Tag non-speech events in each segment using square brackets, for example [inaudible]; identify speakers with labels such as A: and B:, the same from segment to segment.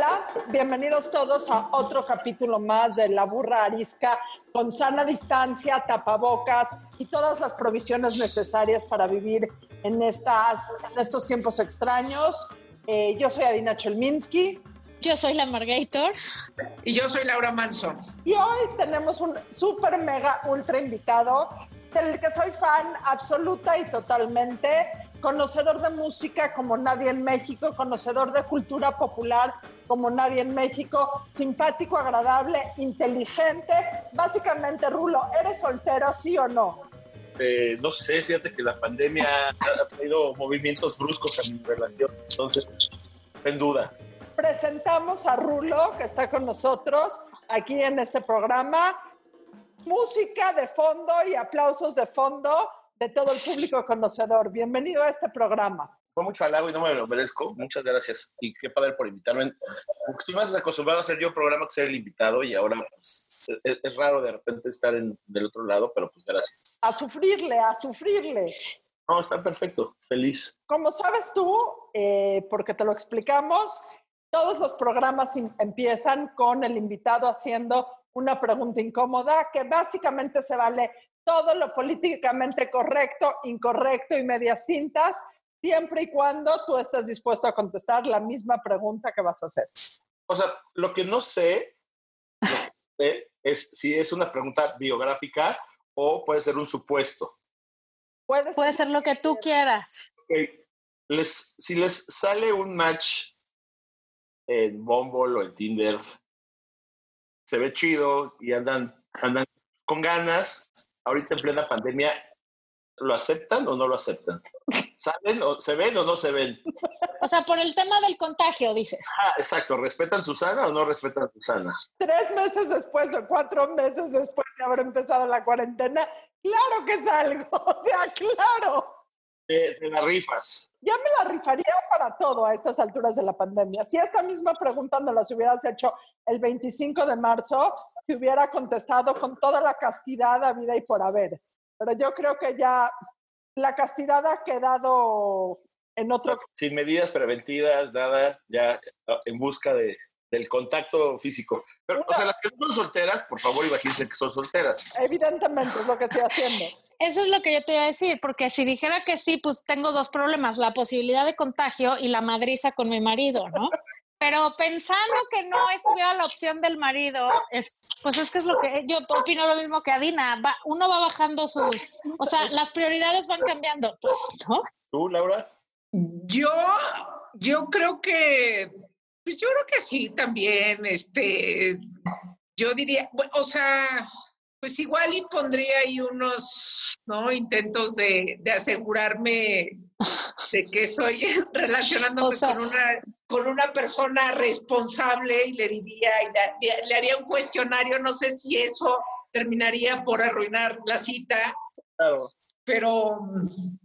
A: Hola, bienvenidos todos a otro capítulo más de La Burra Arisca con sana distancia, tapabocas y todas las provisiones necesarias para vivir en, estas, en estos tiempos extraños. Eh, yo soy Adina Chelminsky.
B: Yo soy la Margator.
C: Y yo soy Laura Manso.
A: Y hoy tenemos un súper mega ultra invitado del que soy fan absoluta y totalmente conocedor de música como nadie en México, conocedor de cultura popular como nadie en México, simpático, agradable, inteligente. Básicamente, Rulo, ¿eres soltero, sí o no?
D: Eh, no sé, fíjate que la pandemia ha traído movimientos bruscos a mi relación, entonces, en duda.
A: Presentamos a Rulo, que está con nosotros aquí en este programa. Música de fondo y aplausos de fondo de todo el público conocedor. Bienvenido a este programa.
D: Fue mucho halago y no me lo merezco. Muchas gracias. Y qué padre por invitarme. Porque estoy más acostumbrado a hacer yo programa que ser el invitado y ahora pues, es, es raro de repente estar en, del otro lado, pero pues gracias.
A: A sufrirle, a sufrirle.
D: No, está perfecto. Feliz.
A: Como sabes tú, eh, porque te lo explicamos, todos los programas em- empiezan con el invitado haciendo una pregunta incómoda que básicamente se vale todo lo políticamente correcto, incorrecto y medias tintas, siempre y cuando tú estés dispuesto a contestar la misma pregunta que vas a hacer.
D: O sea, lo que no sé, lo que sé es si es una pregunta biográfica o puede ser un supuesto.
A: Puedes
B: Puede ser lo que tú quieras.
D: Ok, Les, si les sale un match en Bumble o en Tinder, se ve chido y andan, andan con ganas, ahorita en plena pandemia, ¿lo aceptan o no lo aceptan? ¿Salen o se ven o no se ven?
B: O sea, por el tema del contagio, dices.
D: Ah, exacto, ¿respetan Susana o no respetan Susana?
A: tres meses después o cuatro meses después de haber empezado la cuarentena, claro que salgo, [laughs] o sea, claro.
D: Te, te la rifas.
A: Ya me la rifaría para todo a estas alturas de la pandemia. Si esta misma pregunta me las hubieras hecho el 25 de marzo, te hubiera contestado con toda la castidad a vida y por haber. Pero yo creo que ya la castidad ha quedado en otro...
D: Sin medidas preventivas, nada, ya ah, en busca de, del contacto físico. Pero, o sea, las que son solteras, por favor, imagínense que son solteras.
A: Evidentemente es lo que estoy haciendo.
B: Eso es lo que yo te iba a decir, porque si dijera que sí, pues tengo dos problemas, la posibilidad de contagio y la madriza con mi marido, ¿no? Pero pensando que no estuviera la opción del marido, es, pues es que es lo que yo opino lo mismo que Adina. Va, uno va bajando sus, o sea, las prioridades van cambiando, pues, ¿no?
D: ¿Tú, Laura?
C: Yo, yo creo que, pues yo creo que sí también, este, yo diría, bueno, o sea, pues igual y pondría ahí unos, ¿no? Intentos de, de asegurarme de que estoy [laughs] relacionándome
B: O sea-
C: con, una, con una persona responsable y le diría, y le, le- haría un cuestionario, no sé si eso terminaría por arruinar la cita,
D: Claro.
C: pero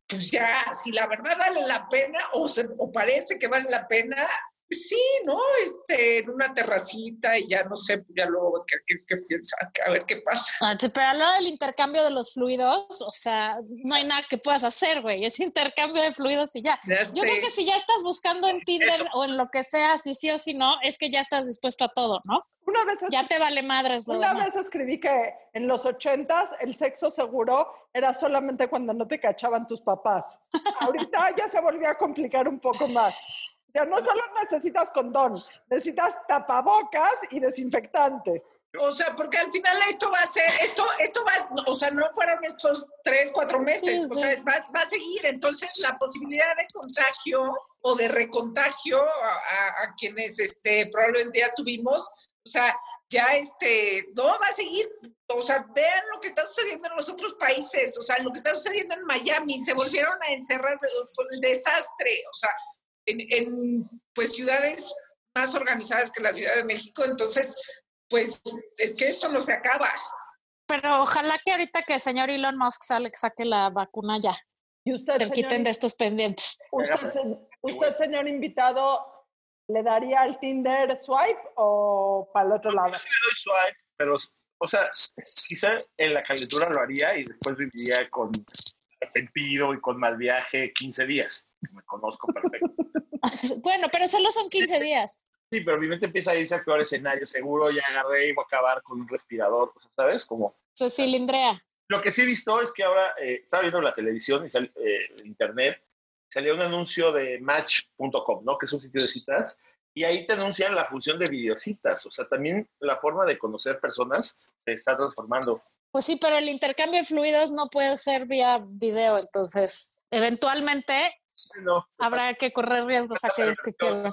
C: pues ya, si la verdad vale la pena o, se- o parece que vale la pena, pues sí, ¿no? Este, en una terracita y ya no sé, pues ya luego qué, qué, qué piensan, a ver qué pasa.
B: Ah, Pero a la hora del intercambio de los fluidos, o sea, no hay nada que puedas hacer, güey. Es intercambio de fluidos y ya.
C: Ya
B: Yo creo que si ya estás buscando en Tinder
C: Eso.
B: o en lo que sea, si sí o si no, es que ya estás dispuesto a todo, ¿no?
A: Una vez,
B: Ya te vale madres
A: una
B: demás.
A: vez escribí que en los ochentas el sexo seguro era solamente cuando no te cachaban tus papás. Ahorita ya se volvió a complicar un poco más. O sea, no solo necesitas condón, necesitas tapabocas y desinfectante.
C: O sea, porque al final esto va a ser, esto, esto va, a- o sea, no fueron estos tres, cuatro meses,
B: Sí,
C: o sea, va, va a seguir. Entonces, la posibilidad de contagio o de recontagio a, a- a quienes este, probablemente ya tuvimos, o sea, ya este, no va a seguir. O sea, vean lo que está sucediendo en los otros países, o sea, lo que está sucediendo en Miami, se volvieron a encerrar por el desastre, o sea, en, en pues ciudades más organizadas que la Ciudad de México, entonces pues es que esto no se acaba.
B: Pero ojalá que ahorita que el señor Elon Musk sale, saque la vacuna ya,
A: Y usted,
B: se
A: señor,
B: quiten de estos pendientes.
A: usted, se- usted, señor invitado, ¿le daría al Tinder swipe o para el otro lado?
D: Yo sí le doy swipe, pero, o sea, quizá en la calentura lo haría y después viviría con arrepentido y con mal viaje 15 días. Me conozco perfecto. [laughs]
B: bueno, pero solo son 15 días.
D: Sí, pero mi mente empieza a irse a peor escenario. Seguro ya agarré y voy a acabar con un respirador. O sea, ¿sabes? Como
B: Se cilindrea.
D: Lo que sí he visto es que ahora eh, estaba viendo la televisión y sal- eh, internet, salió un anuncio de match.com, ¿no? Que es un sitio de citas, y ahí te anuncian la función de videocitas. O sea, también la forma de conocer personas se está transformando.
B: Pues sí, pero el intercambio de fluidos no puede ser vía video, entonces eventualmente
D: No,
B: habrá que correr riesgos a aquellos que quieran.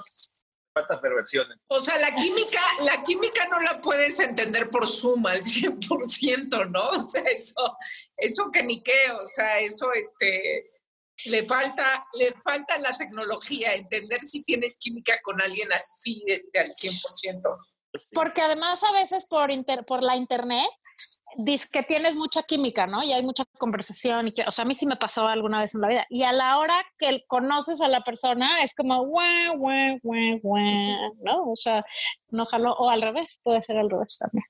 D: falta perversión.
C: O sea, la química, la química no la puedes entender por Zoom al 100%, ¿no? O sea, eso, eso que ni qué, o sea, eso este le falta, le falta la tecnología, entender si tienes química con alguien así este, al 100%.
B: Porque además a veces por, inter- por la internet dices que tienes mucha química, ¿no? Y hay mucha conversación. Y que, o sea, a mí sí me pasó alguna vez en la vida. Y a la hora que conoces a la persona es como, guau, guau, guau, guau, ¿no? O sea, no jaló. O al revés, puede ser al revés también.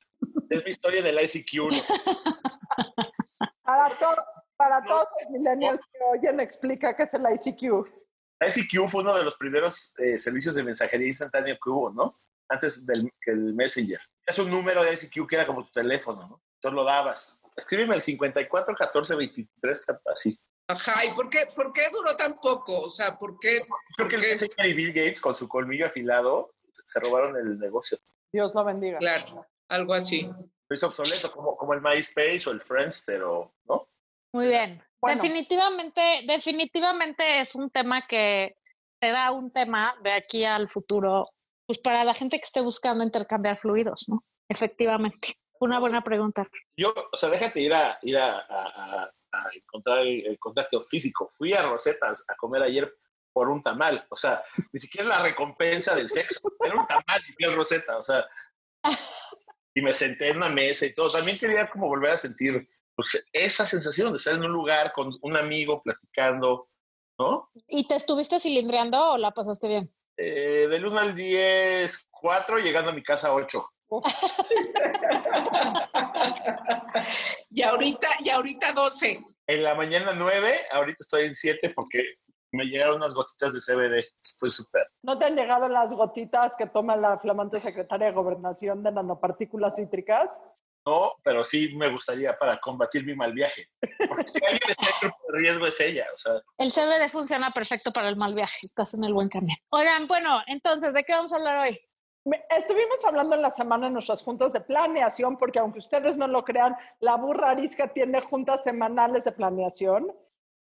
D: Es mi historia del ICQ. ¿no? [laughs]
A: Para, to- para
D: No.
A: todos los millennials que oyen, explica qué es el ICQ.
D: ICQ fue uno de los primeros eh, servicios de mensajería instantánea que hubo, ¿no? Antes del que el Messenger. Es un número de ICQ que era como tu teléfono, ¿no? Entonces lo dabas. Escríbeme el 54 14 23, así.
C: Ajá, ¿y por qué, por qué duró tan poco? O sea, ¿por qué?
D: Creo que el
C: ¿Por qué?
D: Messenger y Bill Gates, con su colmillo afilado, se- se robaron el negocio.
A: Dios lo bendiga.
C: Claro, algo así.
D: Lo hizo obsoleto, como, como el MySpace o el Friendster, o, ¿no?
B: Muy bien.
A: Bueno.
B: Definitivamente, definitivamente es un tema que será un tema de aquí al futuro, pues para la gente que esté buscando intercambiar fluidos, ¿no? Efectivamente. Una buena pregunta.
D: Yo, o sea, déjate ir a, ir a, a- a- a encontrar el, el contacto físico. Fui a Rosetas a comer ayer por un tamal. O sea, ni siquiera la recompensa del sexo. Era un tamal y fui a Rosetta. O sea, y me senté en una mesa y todo. También quería como volver a sentir pues, esa sensación de estar en un lugar con un amigo platicando, ¿no?
B: ¿Y te estuviste cilindreando o la pasaste bien?
D: Eh, del 1 al 10, 4, llegando a mi casa 8. [laughs]
C: Y ahorita, y ahorita 12.
D: En la mañana 9, ahorita estoy en 7 porque me llegaron unas gotitas de CBD. Estoy súper.
A: ¿No te han llegado las gotitas que toma la flamante secretaria de Gobernación de nanopartículas cítricas?
D: No, pero sí me gustaría para combatir mi mal viaje. Porque si alguien está en grupo de riesgo es ella. O sea,
B: El CBD funciona perfecto para el mal viaje. Estás en el buen camino. Oigan, bueno, entonces, ¿de qué vamos a hablar hoy?
A: Estuvimos hablando en la semana en nuestras juntas de planeación, porque aunque ustedes no lo crean, la burra arisca tiene juntas semanales de planeación,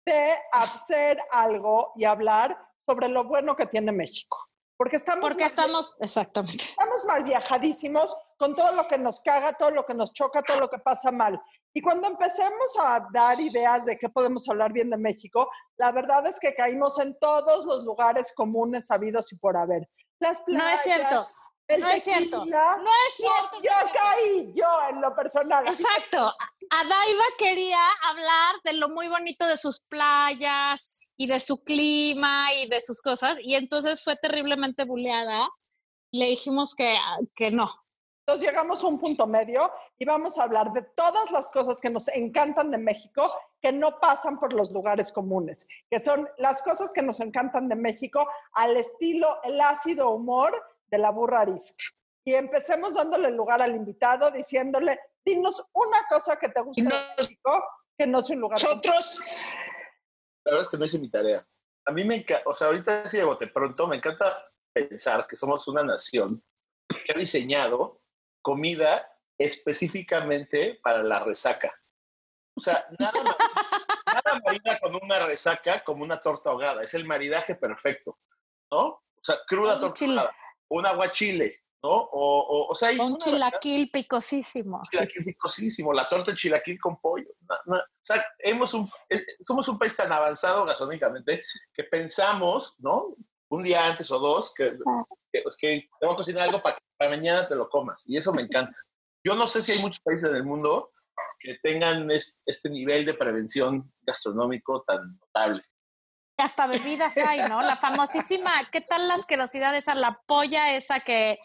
A: de hacer algo y hablar sobre lo bueno que tiene México. Porque estamos,
B: Porque estamos, exactamente.
A: estamos mal viajadísimos con todo lo que nos caga, todo lo que nos choca, todo lo que pasa mal. Y cuando empecemos a dar ideas de qué podemos hablar bien de México, la verdad es que caímos en todos los lugares comunes habidos y por haber. Las
B: No
A: playas,
B: es cierto.
A: el
B: No es cierto. No es cierto.
A: Yo, yo
B: no es cierto.
A: caí, yo en lo personal.
B: Exacto. Adaiva quería hablar de lo muy bonito de sus playas y de su clima y de sus cosas, y entonces fue terriblemente buleada. Le dijimos que, que no.
A: Entonces llegamos a un punto medio y vamos a hablar de todas las cosas que nos encantan de México que no pasan por los lugares comunes, que son las cosas que nos encantan de México al estilo el ácido humor de la burra arisca. Y empecemos dándole lugar al invitado diciéndole, dinos una cosa que te gusta de México que no es un lugar.
C: Nosotros,
D: la verdad es que no hice mi tarea. A mí me encanta, o sea, ahorita sí de bote pronto, me encanta pensar que somos una nación que ha diseñado comida específicamente para la resaca. O sea, [laughs] nada, nada marida con una resaca como una torta ahogada. Es el maridaje perfecto, ¿no? O sea, cruda
B: Un
D: torta
B: chile.
D: ahogada, un aguachile, ¿no? O, o, o sea, hay
B: Un chilaquil picosísimo. sí.
D: chilaquil picosísimo, la torta de chilaquil con pollo. Na- na- O sea, hemos un, eh, somos un país tan avanzado gastronómicamente que pensamos, ¿no? Un día antes o dos, que, que, pues, que te voy a cocinar algo para que para mañana te lo comas. Y eso me encanta. Yo no sé si hay muchos países en el mundo que tengan es- este nivel de prevención gastronómico tan notable.
B: Hasta bebidas hay, ¿no? La famosísima, ¿qué tal la asquerosidad esa? La polla esa que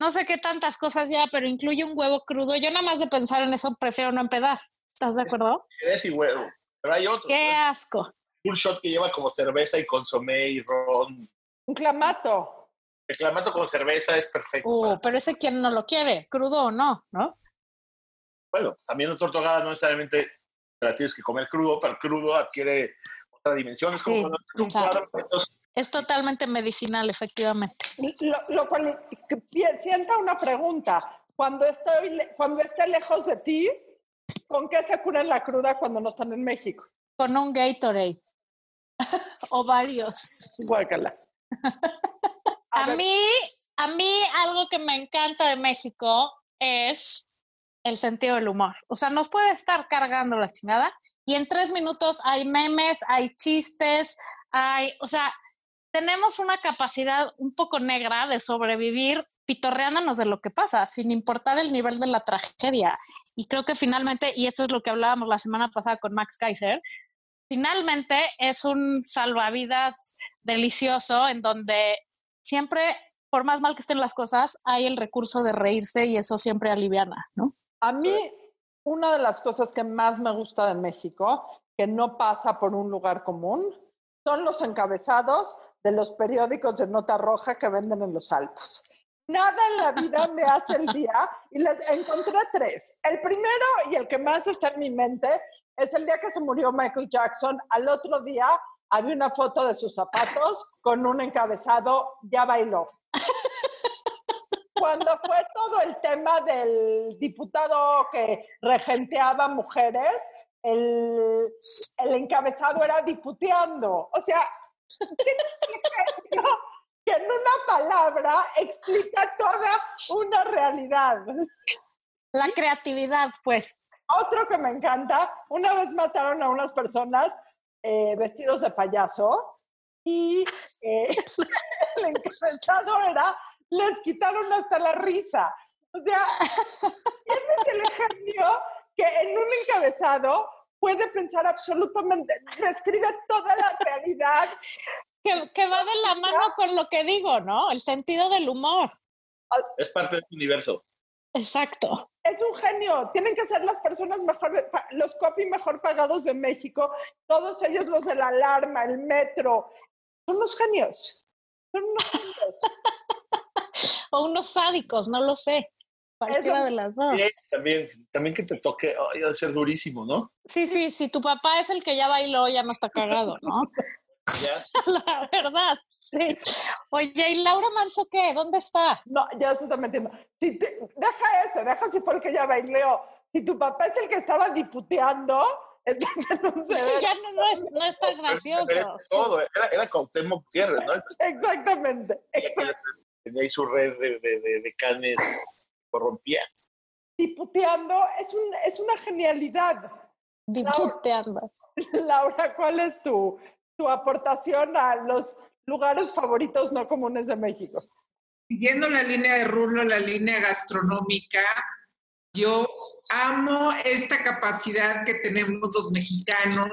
B: no sé qué tantas cosas ya, pero incluye un huevo crudo. Yo nada más de pensar en eso prefiero no empedar. ¿Estás de acuerdo?
D: Es y huevo. Pero hay otro.
B: Qué
D: ¿no?
B: asco.
D: Un shot que lleva como cerveza y consomé y ron.
A: Un clamato.
D: El clamato con cerveza es perfecto.
B: Uh, pero ese quien no lo quiere, crudo o no, ¿no?
D: Bueno, pues también la torta ahogada no necesariamente te la tienes que comer crudo, pero crudo adquiere otra dimensión. Es como
B: Sí,
D: un cuadro estos-
B: Es totalmente medicinal, efectivamente.
A: Lo, lo cual sienta una pregunta. Cuando, estoy, le- cuando esté lejos de ti, ¿con qué se curan la cruda cuando no están en México?
B: Con un Gatorade. [laughs] o varios.
A: Guácala. [laughs]
B: A mí, a mí algo que me encanta de México es el sentido del humor. O sea, nos puede estar cargando la chingada y en tres minutos hay memes, hay chistes, hay, o sea, tenemos una capacidad un poco negra de sobrevivir pitorreándonos de lo que pasa, sin importar el nivel de la tragedia. Y creo que finalmente, y esto es lo que hablábamos la semana pasada con Max Kaiser, finalmente es un salvavidas delicioso en donde siempre, por más mal que estén las cosas, hay el recurso de reírse y eso siempre aliviana, ¿no?
A: A mí, una de las cosas que más me gusta de México, que no pasa por un lugar común, son los encabezados de los periódicos de nota roja que venden en los altos. Nada en la vida [laughs] me hace el día y les encontré tres. El primero y el que más está en mi mente es el día que se murió Michael Jackson. Al otro día había una foto de sus zapatos con un encabezado, ya bailó cuando fue todo el tema del diputado que regenteaba mujeres, el, el encabezado era diputeando. O sea, que en una palabra explica toda una realidad.
B: La creatividad, pues.
A: Otro que me encanta, una vez mataron a unas personas eh, vestidos de payaso y eh, [laughs] el encabezado era, les quitaron hasta la risa. O sea, ¿quién es el genio que en un encabezado puede pensar absolutamente, describe toda la realidad?
B: Que, que va de la mano con lo que digo, ¿no? El sentido del humor.
D: Es parte del universo.
B: Exacto.
A: Es un genio. Tienen que ser las personas mejor, los copy mejor pagados de México. Todos ellos, los de la alarma, el metro. Son los genios. Son unos genios. [laughs]
B: O unos sádicos, no lo sé. Cualquiera de las dos.
D: Y también, también que te toque, ay, ha de ser durísimo, ¿no?
B: Sí, sí, si tu papá es el que ya bailó, ya no está cagado, ¿no? [laughs] La verdad, sí. Oye, ¿y Laura Manso qué? ¿Dónde está?
A: No, ya se está metiendo. Si te- deja eso, deja si fue el que ya bailó. Si tu papá es el que estaba diputeando, [laughs] estás en un
B: Sí, ya no, no es, no es tan
D: pero
B: gracioso.
D: merece todo. Era, era Cuauhtémoc Gutiérrez, ¿no? [laughs]
A: Exactamente. exact-
D: Tenía ahí su red de, de, de, de canes corrompía.
A: Diputeando es, un, es una genialidad.
B: Diputeando.
A: Laura, ¿cuál es tu, tu aportación a los lugares favoritos no comunes de México?
C: Siguiendo la línea de Rulo, la línea gastronómica, yo amo esta capacidad que tenemos los mexicanos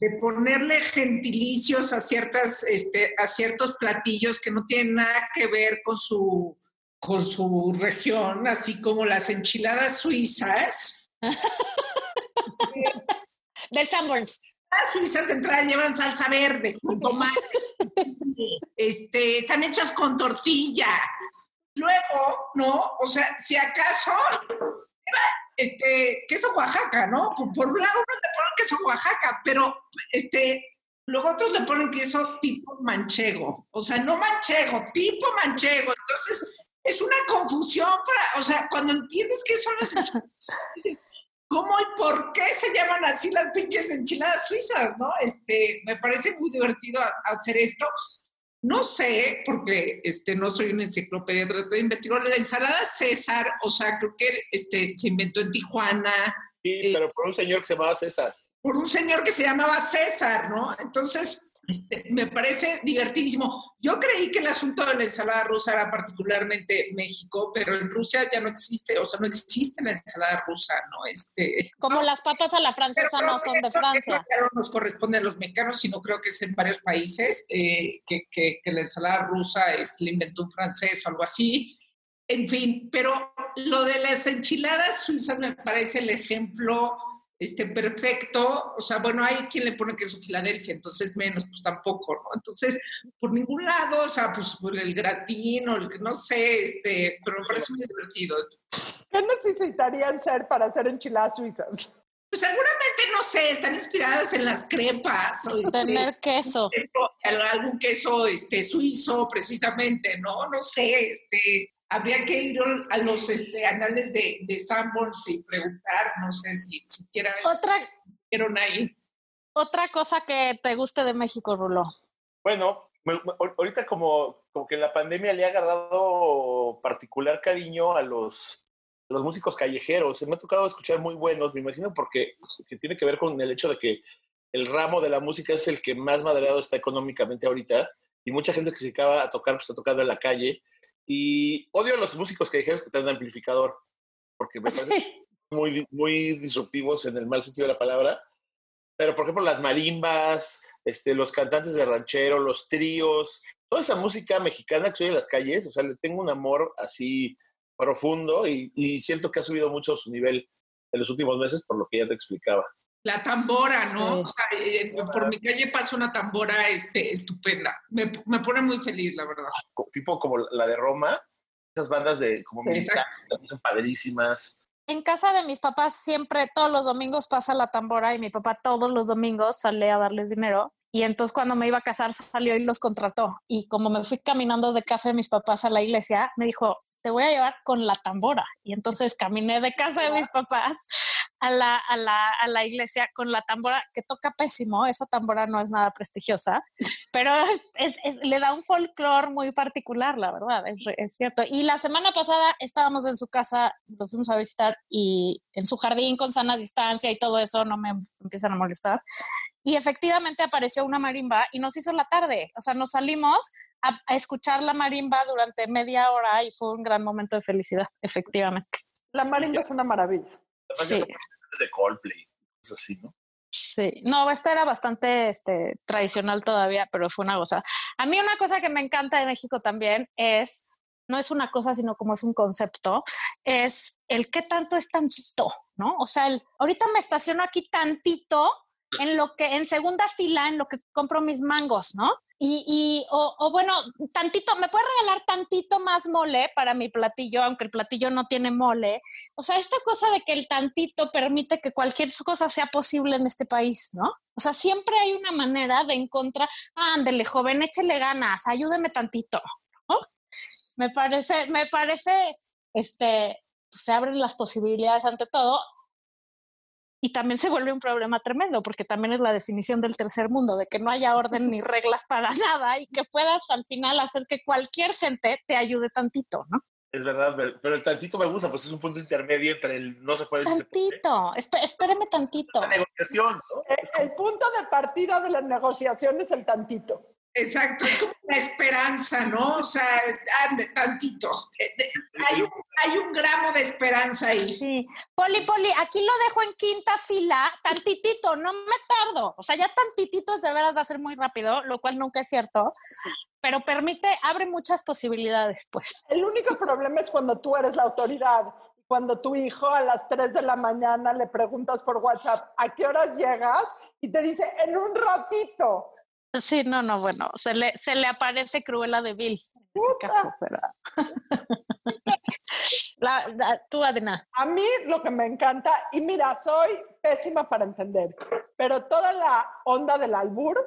C: de ponerle gentilicios a, ciertas, este, a ciertos platillos que no tienen nada que ver con su, con su región, así como las enchiladas suizas. [laughs]
B: Del Sanborns.
C: Las suizas de entrada llevan salsa verde con tomate. [laughs] este, están hechas con tortilla. Luego, ¿no? O sea, si acaso, este, queso Oaxaca, ¿no? Por, por un lado uno le ponen queso Oaxaca, pero este, luego otros le ponen queso tipo manchego. O sea, no manchego, tipo manchego. Entonces, es una confusión para, o sea, cuando entiendes qué son las [laughs] ¿cómo y por qué se llaman así las pinches enchiladas suizas, no? Este, me parece muy divertido hacer esto. No sé, porque este, no soy una enciclopedia, traté de investigar. La ensalada César, o sea, creo que este, se inventó en Tijuana
D: Sí, pero por un señor que se llamaba César.
C: por un señor que se llamaba César, ¿no? Entonces, Este, me parece divertidísimo. Yo creí que el asunto de la ensalada rusa era particularmente México, pero en Rusia ya no existe, o sea, no existe la ensalada rusa, ¿no? Este,
B: Como las papas a la francesa no son de Francia.
C: No nos corresponde a los mexicanos, sino creo que es en varios países eh, que, que, que, la ensalada rusa este, la inventó un francés o algo así. En fin, pero lo de las enchiladas suizas me parece el ejemplo este, perfecto, o sea, bueno, hay quien le pone queso Filadelfia, entonces menos, pues tampoco, ¿no? Entonces, por ningún lado, o sea, pues por el gratín o el que no sé, este, pero me parece muy divertido.
A: ¿Qué necesitarían ser para hacer enchiladas suizas?
C: Pues seguramente, no sé, están inspiradas en las crepas. O
B: este, Tener queso.
C: Algún queso este, suizo, precisamente, ¿no? No sé, este, habría que ir a los este, anales de, de Sanborns y preguntar, no sé si siquiera
B: otra,
C: ahí.
B: Otra cosa que te guste de México, Rulo.
D: Bueno, ahorita como, como que la pandemia le ha agarrado particular cariño a los, los músicos callejeros. Se me ha tocado escuchar muy buenos, me imagino, porque que tiene que ver con el hecho de que el ramo de la música es el que más madreado está económicamente ahorita y mucha gente que se acaba a tocar, pues está tocando en la calle y odio a los músicos callejeros que tienen amplificador, porque me [laughs] parecen muy, muy disruptivos en el mal sentido de la palabra. Pero, por ejemplo, las marimbas, este, los cantantes de ranchero, los tríos, toda esa música mexicana que se oye en las calles, o sea, le tengo un amor así profundo y, y siento que ha subido mucho su nivel en los últimos meses, por lo que ya te explicaba.
C: La tambora, ¿no? por mi calle pasa una tambora este, estupenda. Me, me, pone muy feliz, la verdad.
D: Tipo como la de Roma, esas bandas de como sí, son padrísimas.
B: En casa de mis papás siempre, todos los domingos pasa la tambora y mi papá todos los domingos sale a darles dinero. Y entonces cuando me iba a casar salió y los contrató. Y como me fui caminando de casa de mis papás a la iglesia, me dijo, te voy a llevar con la tambora. Y entonces caminé de casa de mis papás a la, a la, a la iglesia con la tambora, que toca pésimo, esa tambora no es nada prestigiosa, [laughs] pero es, es, le da un folclore muy particular, la verdad, es, cierto. Y la semana pasada estábamos en su casa, los fuimos a visitar y en su jardín con sana distancia y todo eso, no me empiezan a molestar. Y efectivamente apareció una marimba y nos hizo la tarde, o sea, nos salimos a, a escuchar la marimba durante media hora y fue un gran momento de felicidad, efectivamente.
A: La marimba es una maravilla.
D: Sí. De Coldplay, es así, ¿no?
B: Sí, no, esta era bastante este, tradicional todavía, pero fue una cosa. A mí una cosa que me encanta de México también es, no es una cosa, sino como es un concepto, es el qué tanto es tantito, ¿no? O sea, el, ahorita me estaciono aquí tantito en lo que, en segunda fila, en lo que compro mis mangos, ¿no? Y, y o, bueno, tantito, ¿me puedes regalar tantito más mole para mi platillo, aunque el platillo no tiene mole? O sea, esta cosa de que el tantito permite que cualquier cosa sea posible en este país, ¿no? O sea, siempre hay una manera de encontrar, ándele, joven, échele ganas, ayúdeme tantito, ¿no? Me parece, me parece, este, pues, se abren las posibilidades ante todo y también se vuelve un problema tremendo, porque también es la definición del tercer mundo, de que no haya orden ni reglas para [laughs] nada y que puedas al final hacer que cualquier gente te ayude tantito, ¿no?
D: Es verdad, pero el tantito me gusta, pues es un punto intermedio entre el no se puede
B: Tantito, espéreme tantito.
D: La negociación.
A: ¿no? El, el punto de partida de la negociación es el tantito.
C: Exacto, es como la esperanza, ¿no? O sea, ande, tantito. Hay un, hay un gramo de esperanza ahí.
B: Sí. Poli, Poli, aquí lo dejo en quinta fila, tantitito, no me tardo. O sea, ya tantitito es de veras va a ser muy rápido, lo cual nunca es cierto. Pero permite, abre muchas posibilidades, pues.
A: El único problema es cuando tú eres la autoridad. Cuando tu hijo a las 3 de la mañana le preguntas por WhatsApp, ¿a qué horas llegas? Y te dice, en un ratito.
B: Sí, no, no, bueno, se le, se le aparece Cruella de Bill en ese caso, pero... [laughs] la, la, tú, Adena.
A: A mí lo que me encanta, y mira, soy pésima para entender, pero toda la onda del albur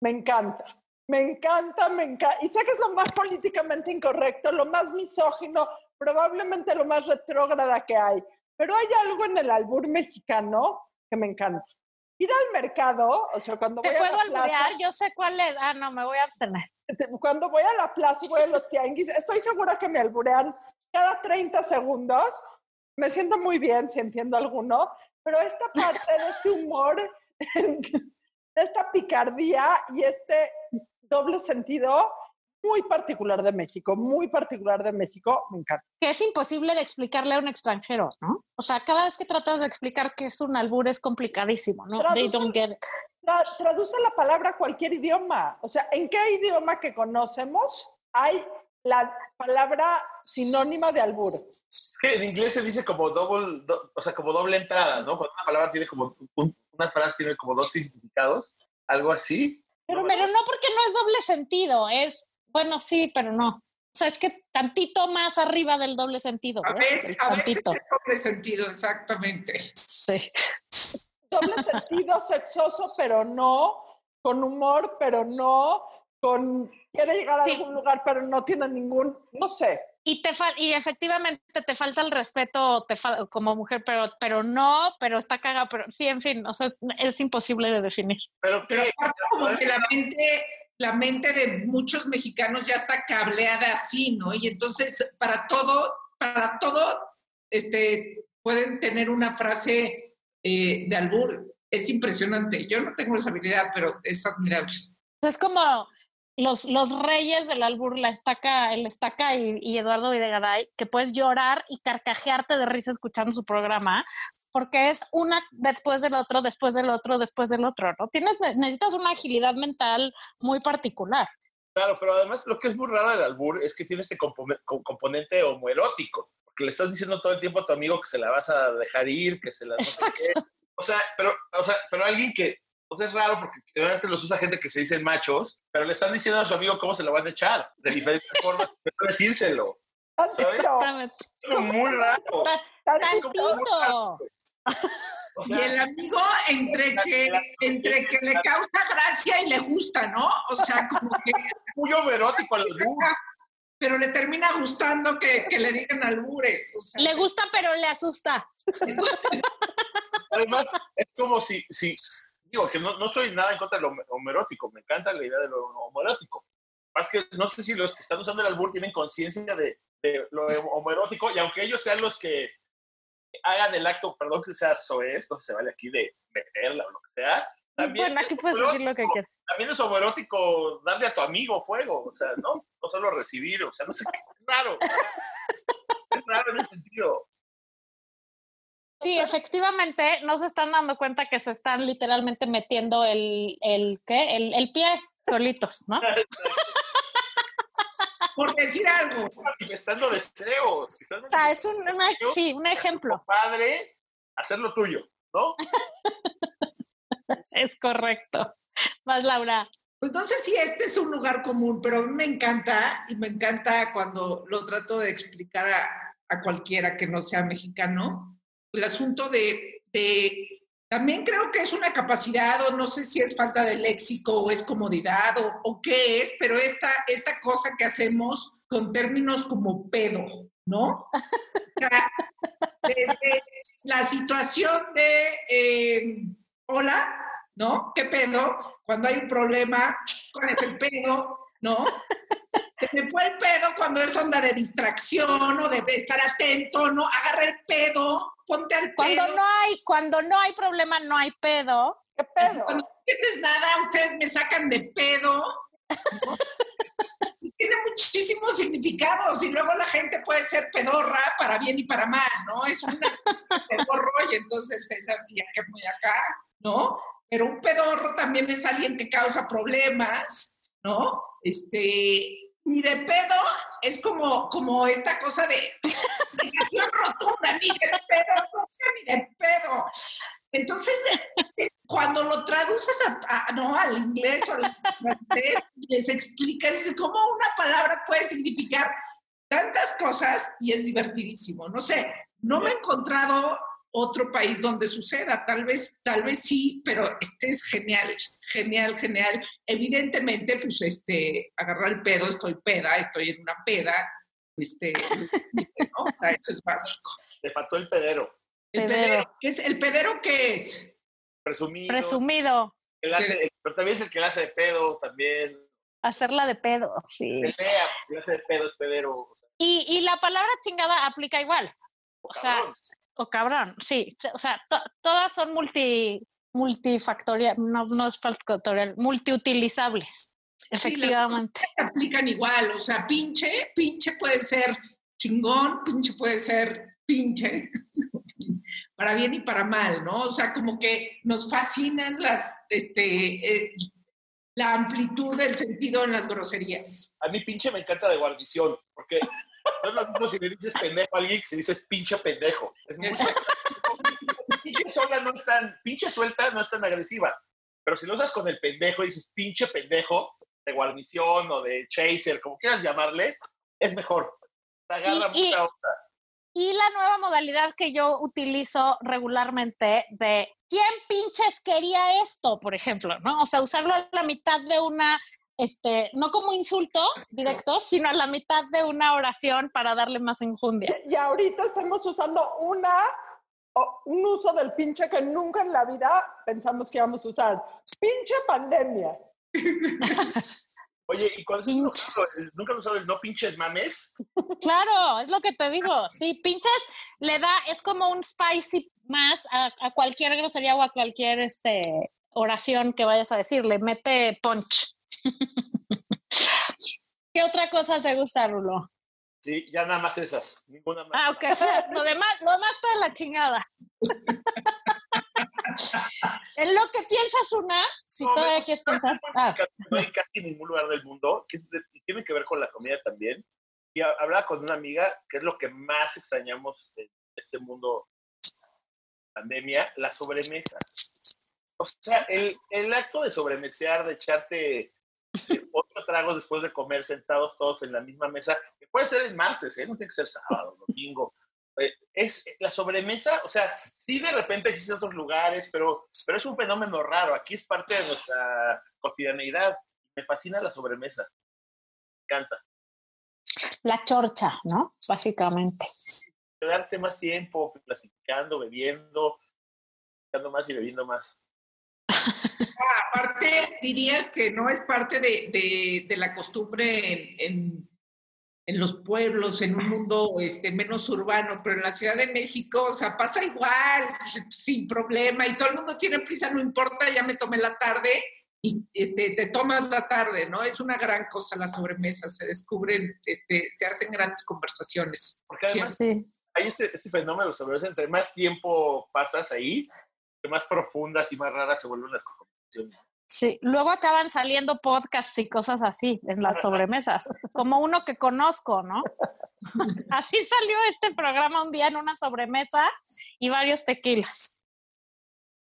A: me encanta. Me encanta, me encanta. Y sé que es lo más políticamente incorrecto, lo más misógino, probablemente lo más retrógrada que hay. Pero hay algo en el albur mexicano que me encanta ir al mercado, o sea, cuando
B: ¿Te
A: voy
B: puedo
A: a la
B: alburear?
A: plaza,
B: Yo sé cuál es. Ah, no, me voy a abstener.
A: cuando voy a la plaza y voy a los tianguis, estoy segura que me alburean cada 30 segundos. Me siento muy bien si entiendo alguno, pero esta parte de este humor, [laughs] de esta picardía y este doble sentido muy particular de México, muy particular de México, me encanta.
B: Que es imposible de explicarle a un extranjero, ¿no? O sea, cada vez que tratas de explicar que es un albur es complicadísimo, ¿no? They
A: Traduce-
B: don't get it.
A: Tra- traduce la palabra a cualquier idioma. O sea, ¿en qué idioma que conocemos hay la palabra sinónima de albur?
D: Que en inglés se dice como double, do- o sea, como doble entrada, ¿no? Cuando una palabra tiene como, un- una frase tiene como dos significados, algo así.
A: Pero,
B: Pero no porque no es doble sentido, es, bueno, sí, pero no. O sea, es que tantito más arriba del doble sentido.
C: A veces, a veces
B: tantito.
C: es doble sentido, exactamente.
B: Sí.
A: doble sentido sexoso, pero no, con humor, pero no, con quiere llegar a
B: Sí.
A: algún lugar, pero no tiene ningún, no sé.
B: Y, te fal- y efectivamente te falta el respeto te fal- como mujer, pero, pero no, pero está cagado, pero sí, en fin, o sea, es imposible de definir.
D: Pero,
C: Pero aparte como que la mente, la mente de muchos mexicanos ya está cableada así, ¿no? Y entonces para todo, para todo, este, pueden tener una frase eh, de albur. Es impresionante. Yo no tengo esa habilidad, pero es admirable.
B: Es como los, los reyes del albur, la estaca, el estaca y, y Eduardo Videgaray, que puedes llorar y carcajearte de risa escuchando su programa, porque es una después del otro, después del otro, después del otro, ¿no? Tienes, necesitas una agilidad mental muy particular.
D: Claro, pero además lo que es muy raro del albur es que tiene este compone- co- componente homoerótico, porque le estás diciendo todo el tiempo a tu amigo que se la vas a dejar ir, que se la... no sé. O sea, pero, o sea, pero alguien que... Sea, es raro porque generalmente los usa gente que se dicen machos, pero le están diciendo a su amigo cómo se la van a echar, de diferentes [laughs] formas, pero decírselo. ¿Sabes?
B: Exactamente.
D: Es muy raro.
B: Ta- Tantito.
C: Y el amigo entre que, entre que le causa gracia y le gusta, ¿no? O sea, como que, [laughs]
D: muy homoerótico al albur.
C: pero le termina gustando que, que le digan albures. O sea,
B: Le gusta, pero le asusta.
D: Además, es como si, si digo, que no, no estoy nada en contra de lo homoerótico, me encanta la idea de lo homoerótico. Más que no sé si los que están usando el albur tienen conciencia de, de lo homoerótico, y aunque ellos sean los que hagan el acto, perdón que sea soez, no se vale aquí de meterla o lo que sea, también,
B: Bueno, aquí
D: es
B: puedes decir lo que quieras.
D: también es homoerótico darle a tu amigo fuego, o sea, no, no solo recibir, o sea, no sé qué, es raro. Es raro en ese sentido.
B: Sí, efectivamente, no se están dando cuenta que se están literalmente metiendo el, el ¿qué? El, el pie solitos, ¿no?
C: por decir algo.
D: Manifestando deseos.
B: O sea, es un, una- sí, un ejemplo.
D: padre, hacer lo tuyo, ¿no? [laughs]
B: Es correcto. Más Laura.
C: Pues no sé si este es un lugar común, pero a mí me encanta y me encanta cuando lo trato de explicar a, a cualquiera que no sea mexicano. El asunto de, también creo que es una capacidad o no sé si es falta de léxico o es comodidad o, qué es, pero esta, esta cosa que hacemos con términos como pedo, ¿no? [laughs] Desde la situación de eh, hola, ¿no? ¿Qué pedo? Cuando hay un problema, ¿cuál es el pedo? ¿No? Se me fue el pedo cuando es onda de distracción o de estar atento, ¿no? Agarra el pedo, ponte al
B: Cuando
C: pedo.
B: no hay, cuando no hay problema, no hay pedo.
A: ¿Qué
C: Así,
A: pedo?
C: Cuando no entiendes nada, ustedes me sacan de pedo. ¿no? Y Tiene muchísimos significados y luego la gente puede ser pedorra para bien y para mal, ¿no? Es una [laughs] pedorro y entonces es así, acá muy acá, ¿no? Pero un pedorro también es alguien que causa problemas, ¿no? Este, ni de pedo es como, como esta cosa de negación rotunda, ni de pedo, nunca ni de pedo. Entonces, eh, cuando lo traduces a, a- no, al inglés o al francés, les explicas cómo una palabra puede significar tantas cosas y es divertidísimo. No sé, no me he encontrado otro país donde suceda, tal vez, tal vez sí, pero este es genial, genial, genial. Evidentemente, pues, este, agarrar el pedo, estoy peda, estoy en una peda, este, [laughs] ¿no? O sea, eso es básico.
D: Le faltó el pedero.
C: El
B: Pedero.
C: pedero, ¿qué es, ¿El pedero qué es?
D: Presumido.
B: Presumido.
D: el hace- pero también es el que le hace de pedo, también.
B: Hacerla de pedo, sí.
D: El hace de pedo es pedero.
B: Y, y la palabra chingada aplica igual. O sea, o cabrón, sí. O sea, to- todas son multi, multifactorial, no, no es factorial, multiutilizables. Efectivamente.
C: Sí, aplican igual, o sea, pinche, pinche puede ser chingón, pinche puede ser pinche, [laughs] para bien y para mal, ¿no? O sea, como que nos fascinan las, este, eh, la amplitud del sentido en las groserías.
D: A mí pinche me encanta de guarnición, porque no es lo mismo si le dices pendejo a alguien que si dices pinche pendejo. Es muy [laughs] pinche sola no es tan, pinche suelta no es tan agresiva. Pero si lo usas con el pendejo y dices pinche pendejo, de guarnición o de chaser, como quieras llamarle, es mejor. Te agarra
B: Y-
D: mucha onda.
B: Y la nueva modalidad que yo utilizo regularmente de ¿quién pinches quería esto? Por ejemplo, ¿no? O sea, usarlo a la mitad de una, este, no como insulto directo, sino a la mitad de una oración para darle más enjundia. [laughs]
A: Y ahorita estamos usando una, un uso del pinche que nunca en la vida pensamos que íbamos a usar. Pinche pandemia.
D: Oye, ¿y cuando nunca usado el no pinches mames?
B: Claro, es lo que te digo. Sí, pinches le da, es como un spicy más a, a cualquier grosería o a cualquier este, oración que vayas a decir. Le mete punch. [laughs] ¿Qué otra cosa te gusta, Rulo?
D: Sí, ya nada más esas, ninguna más.
B: Ah, ok. Lo demás, lo demás está de la chingada. [laughs] en lo que piensas una, si
D: No,
B: todavía quieres pensar.
D: ¿sabes
B: Ah,
D: No hay casi ningún lugar del mundo, que de- tiene que ver con la comida también. Y ha- hablaba con una amiga, que es lo que más extrañamos en este mundo pandemia, la sobremesa. O sea, el, el acto de sobremesear, de echarte eh, ocho tragos después de comer sentados todos en la misma mesa, que puede ser el martes, ¿eh? no tiene que ser sábado, domingo. Eh, es la sobremesa, o sea, sí de repente existen otros lugares, pero, pero es un fenómeno raro. Aquí es parte de nuestra cotidianeidad. Me fascina la sobremesa. Me encanta.
B: la chorcha, ¿no? Básicamente.
D: Quedarte más tiempo platicando, bebiendo, platicando más y bebiendo más.
C: Aparte, dirías que no es parte de, de- de la costumbre en, en- en los pueblos, en un mundo este, menos urbano, pero en la Ciudad de México, o sea, pasa igual, s- sin problema, y todo el mundo tiene prisa, no importa, ya me tomé la tarde, y este, te tomas la tarde, ¿no? Es una gran cosa la sobremesa, se descubren, este, se hacen grandes conversaciones.
D: Porque además
B: Sí.
D: hay este, este fenómeno de sobremesa, entre más tiempo pasas ahí, más profundas y más raras se vuelven las conversaciones.
B: Sí, luego acaban saliendo podcasts y cosas así en las sobremesas, como uno que conozco, ¿no? [laughs] Así salió este programa un día en una sobremesa y varios tequilas.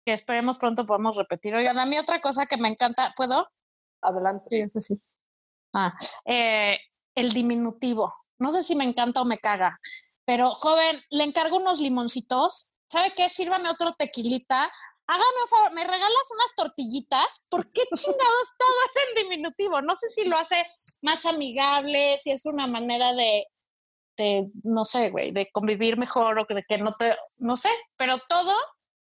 B: Que esperemos pronto podamos repetir. Oigan, a mí otra cosa que me encanta, ¿puedo?
A: Adelante.
B: Sí, sí. Ah, eh, el diminutivo. No sé si me encanta o me caga, pero joven, le encargo unos limoncitos. ¿Sabe qué? Sírvame otro tequilita. Hágame un favor, ¿me regalas unas tortillitas? ¿Por qué [laughs] chingados todo es en diminutivo? No sé si lo hace más amigable, si es una manera de, de no sé, güey, de convivir mejor o de que no te, no sé, pero todo,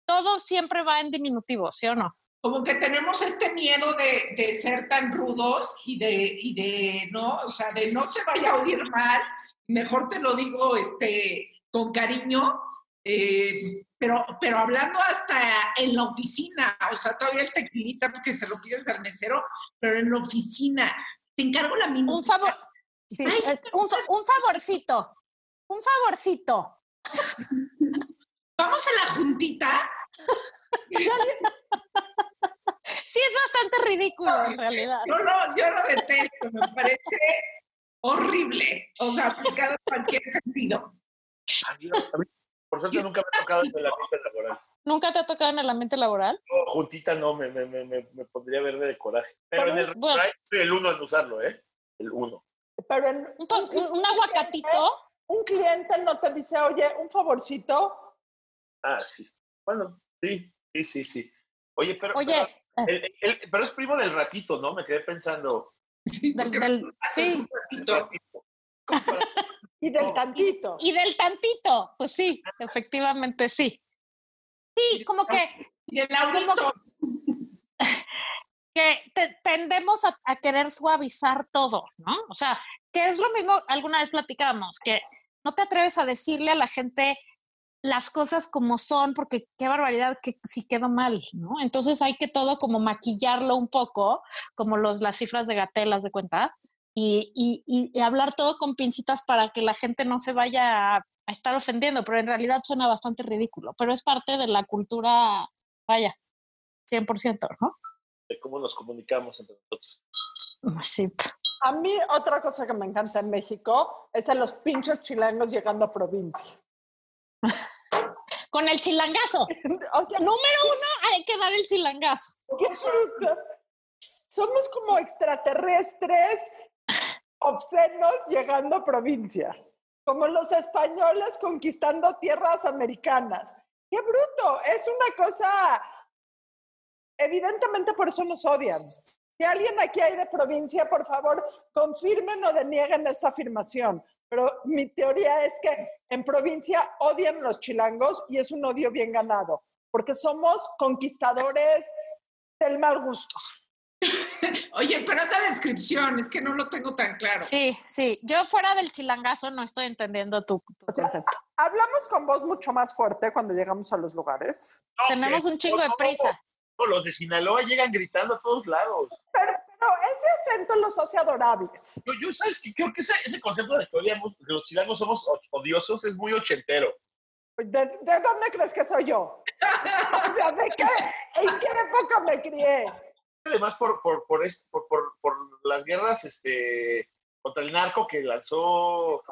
B: todo siempre va en diminutivo, ¿sí o no?
C: como que tenemos este miedo de, de ser tan rudos y de, y de, ¿no? O sea, de no se vaya a oír mal, mejor te lo digo este, con cariño, eh, pero, pero hablando hasta en la oficina, o sea, todavía el tequilita porque se lo pides al mesero, pero en la oficina, te encargo la
B: Un
C: minuta.
B: favor, sí,
C: Ay, sí,
B: eh, un, fa- un favorcito, un favorcito. [laughs]
C: Vamos a la juntita.
B: Sí, es bastante ridículo en realidad.
C: Yo lo, yo lo detesto, me parece horrible, o sea, aplicado en cualquier sentido.
D: A mí- a mí, por suerte nunca me ha tocado en el ambiente laboral.
B: ¿Nunca te ha tocado en el ambiente laboral?
D: No, juntita no, me, me, me, me, me pondría verde de coraje. Pero en el
B: bueno.
D: soy el uno en usarlo, ¿eh? El uno.
A: Pero en
B: Un, un- un aguacatito.
A: un cliente no te dice, oye, un favorcito.
D: Ah, sí. Bueno, sí, sí, sí, sí. Oye, pero,
B: Oye,
D: pero, el- el- pero es primo del ratito, ¿no? Me quedé pensando.
C: Sí,
B: del, del- sí,
C: un ratito.
D: ratito. [laughs] ¿Cómo para-
A: Y del
D: Oh.
A: tantito.
B: y del tantito, pues sí, efectivamente sí. Sí, como que,
C: Y el audito.
B: que te- tendemos a, a querer suavizar todo, ¿no? O sea, que es lo mismo, alguna vez platicábamos, que no te atreves a decirle a la gente las cosas como son, porque qué barbaridad que sí quedó mal, ¿no? Entonces hay que todo como maquillarlo un poco, como los, las cifras de Gatelas de cuenta, y, y, y hablar todo con pincitas para que la gente no se vaya a, a estar ofendiendo, pero en realidad suena bastante ridículo, pero es parte de la cultura, vaya, 100%, ¿no?
D: De cómo nos comunicamos entre nosotros.
B: Sí.
A: A mí otra cosa que me encanta en México es a los pinches chilangos llegando a provincia. [laughs]
B: Con el chilangazo. [laughs]
A: O sea,
B: Número uno, hay que dar el chilangazo.
A: qué. Somos como extraterrestres obscenos llegando a provincia. Como los españoles conquistando tierras americanas. ¡Qué bruto! Es una cosa... Evidentemente por eso nos odian. Si alguien aquí hay de provincia, por favor, confirmen o denieguen esta afirmación. Pero mi teoría es que en provincia odian los chilangos y es un odio bien ganado, porque somos conquistadores del mal gusto. [laughs]
C: Oye, pero esa descripción es que no lo tengo tan claro.
B: Sí, sí. Yo fuera del chilangazo no estoy entendiendo tu, tu
A: O sea,
B: concepto.
A: Hablamos con voz mucho más fuerte cuando llegamos a los lugares.
D: No,
B: Tenemos
D: que-
B: un chingo de
D: no,
B: prisa.
D: no, los de Sinaloa llegan gritando a todos lados.
A: Pero, pero ese acento los hace adorables.
D: Yo, yo ¿sabes qué? Creo que ese, ese concepto de que odiamos, que los chilangos somos odiosos es muy ochentero.
A: ¿De, de dónde crees que soy yo? [laughs] O sea, ¿de qué, ¿en qué época me crié?
D: Además, por, por, por, es- por, por- las guerras este, contra el narco que lanzó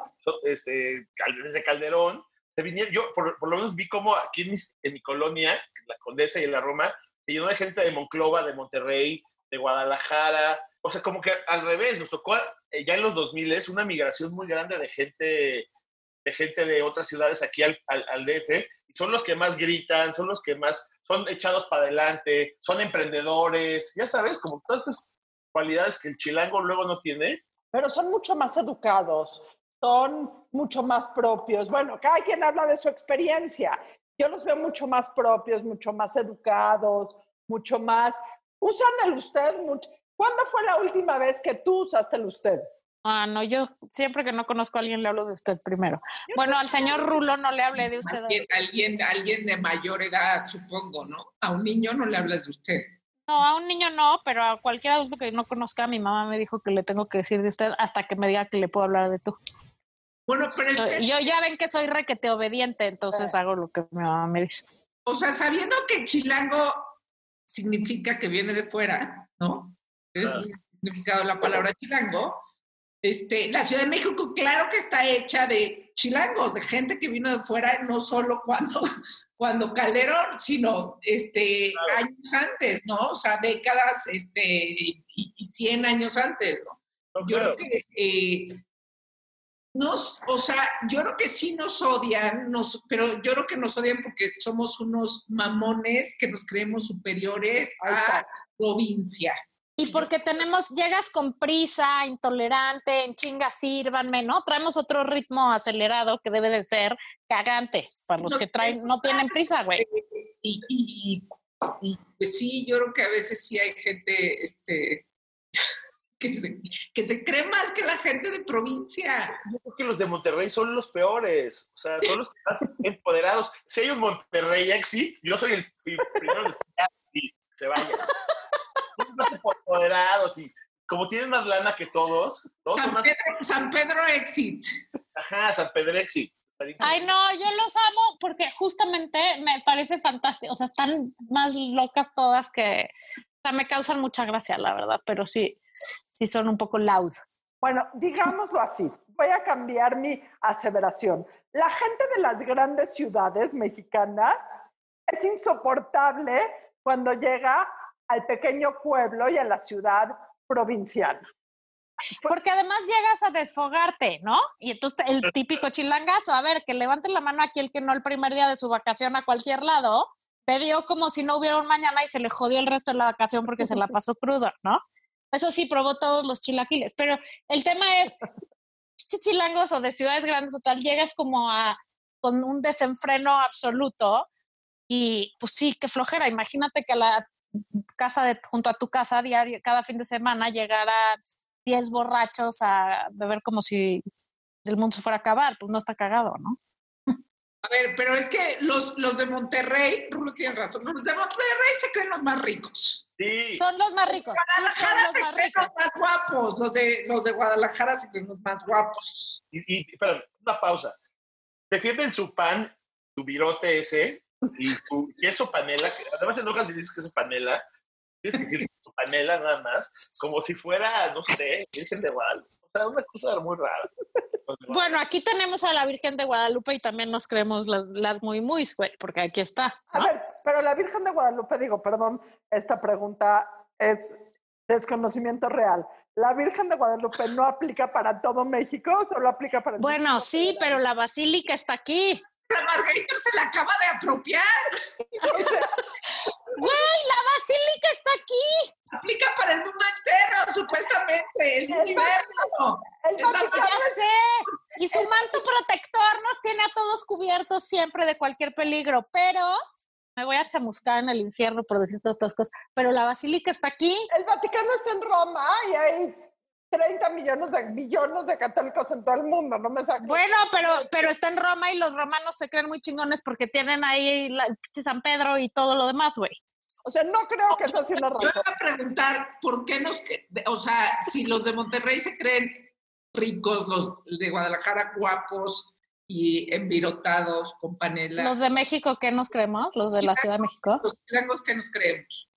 D: este, desde Calderón, se vinieron, yo por, lo menos vi como aquí en, mi colonia, la Condesa y en la Roma, se llenó de gente de Monclova, de Monterrey, de Guadalajara, o sea, como que al revés, nos tocó eh, ya en los 2000 una migración muy grande de gente de gente de otras ciudades aquí al, al, al DF, son los que más gritan, son los que más son echados para adelante, son emprendedores, ya sabes, como todas esas cualidades que el chilango luego no tiene.
A: Pero son mucho más educados, son mucho más propios. Bueno, cada quien habla de su experiencia. Yo los veo mucho más propios, mucho más educados, mucho más... Usan el usted mucho. ¿Cuándo fue la última vez que tú usaste el usted?
B: Ah, no, yo siempre que no conozco a alguien le hablo de usted primero. Bueno, al señor Rulo no le hablé de usted.
C: Alguien, alguien, alguien de mayor edad, supongo, ¿no? A un niño no le hablas de usted.
B: No, a un niño no, pero a cualquier adulto que no conozca, mi mamá me dijo que le tengo que decir de usted hasta que me diga que le puedo hablar de tú.
C: Bueno, pero es
B: Soy-
C: que,
B: yo ya ven que soy requete obediente, entonces hago lo que mi mamá me dice.
C: o sea, sabiendo que chilango significa que viene de fuera, ¿no? Es
D: Ah.
C: el significado de la palabra chilango. Este, la Ciudad de México, claro que está hecha de chilangos, de gente que vino de fuera, no solo cuando, [laughs] cuando Calderón, sino este, años antes, ¿no? O sea, décadas este, y, y 100 años antes, ¿no?
D: No,
C: Yo
D: claro.
C: creo que eh, nos, o sea, yo creo que sí nos odian, nos, pero yo creo que nos odian porque somos unos mamones que nos creemos superiores a
A: estás.
C: provincia.
B: Y porque tenemos, llegas con prisa, intolerante, en chinga, sírvanme, ¿no? Traemos otro ritmo acelerado que debe de ser cagante para los
C: Nos
B: que traen, no tienen prisa, güey.
C: Y, y- y- y, pues sí, yo creo que a veces sí hay gente este, [laughs] que, se, que se cree más que la gente de provincia.
D: Yo creo que los de Monterrey son los peores, o sea, son los que más [laughs] empoderados. Si hay un Monterrey exit, yo soy el pri- primero en decir, "Ya, sí, se vaya. Más empoderados y como tienen más lana que todos, todos
C: San
D: más...
C: Pedro, San Pedro Exit.
D: Ajá, San Pedro exit.
B: Ay, no, yo los amo porque justamente me parece fantástico. O sea, están más locas todas que, o sea, me causan mucha gracia, la verdad, pero sí, sí son un poco loud.
A: Bueno, digámoslo así. Voy a cambiar mi aseveración. La gente de las grandes ciudades mexicanas es insoportable cuando llega al pequeño pueblo y a la ciudad provincial.
B: Porque además llegas a desfogarte, ¿no? Y entonces el típico chilangazo, a ver, que levante la mano aquí el que no el primer día de su vacación a cualquier lado, te vio como si no hubiera un mañana y se le jodió el resto de la vacación porque se la pasó [laughs] crudo, ¿no? Eso sí, probó todos los chilaquiles. Pero el tema es, chilangos o de ciudades grandes o tal, llegas como a con un desenfreno absoluto y pues sí, qué flojera. Imagínate que a la casa de, junto a tu casa diario, cada fin de semana llegara 10 borrachos a beber como si el mundo se fuera a acabar, pues no está cagado, ¿no?
C: A ver, pero es que los, los de Monterrey, Rulo tiene razón, los de Monterrey se creen los más ricos.
D: Sí,
B: Son los más ricos. Sí, son
C: Guadalajara
B: los
C: se
B: más
C: creen
B: ricos.
C: los más guapos. Los de, los de Guadalajara se creen los más guapos.
D: y, y una pausa. Defienden su pan, su virote ese y su queso panela, que además te enojas si dices queso panela, tienes que decir su panela nada más, como si fuera, no sé, Virgen de Guadalupe. O sea, una cosa muy rara.
B: Bueno, aquí tenemos a la Virgen de Guadalupe y también nos creemos las, las muy muy, porque aquí está.
A: A ver, pero la Virgen de Guadalupe, digo, perdón, esta pregunta es desconocimiento real. ¿La Virgen de Guadalupe no aplica para todo México? ¿Solo aplica para
B: Bueno, sí, pero la basílica está aquí.
C: La Margarita se la acaba de apropiar.
A: O sea,
B: ¡Güey, la basílica está aquí!
C: Aplica para el mundo entero, supuestamente. El
A: Exacto.
C: universo.
A: el
B: Ya sé. Y su manto protector nos tiene a todos cubiertos siempre de cualquier peligro, pero me voy a chamuscar en el infierno por decir todas estas cosas. Pero la basílica está aquí.
A: el Vaticano está en Roma y hay 30 millones de billones de católicos en todo el mundo, no me saco.
B: Bueno, pero, pero está en Roma y los romanos se creen muy chingones porque tienen ahí la, San Pedro y todo lo demás, güey.
A: O sea, no creo que esa sea una
C: Yo
A: razón.
C: iba a preguntar, ¿por qué nos, o sea, si los de Monterrey se creen ricos, los de Guadalajara guapos y envirotados con panela,
B: Los de México, ¿qué nos creemos? Los de la Ciudad de México.
C: los chilangos que nos creemos?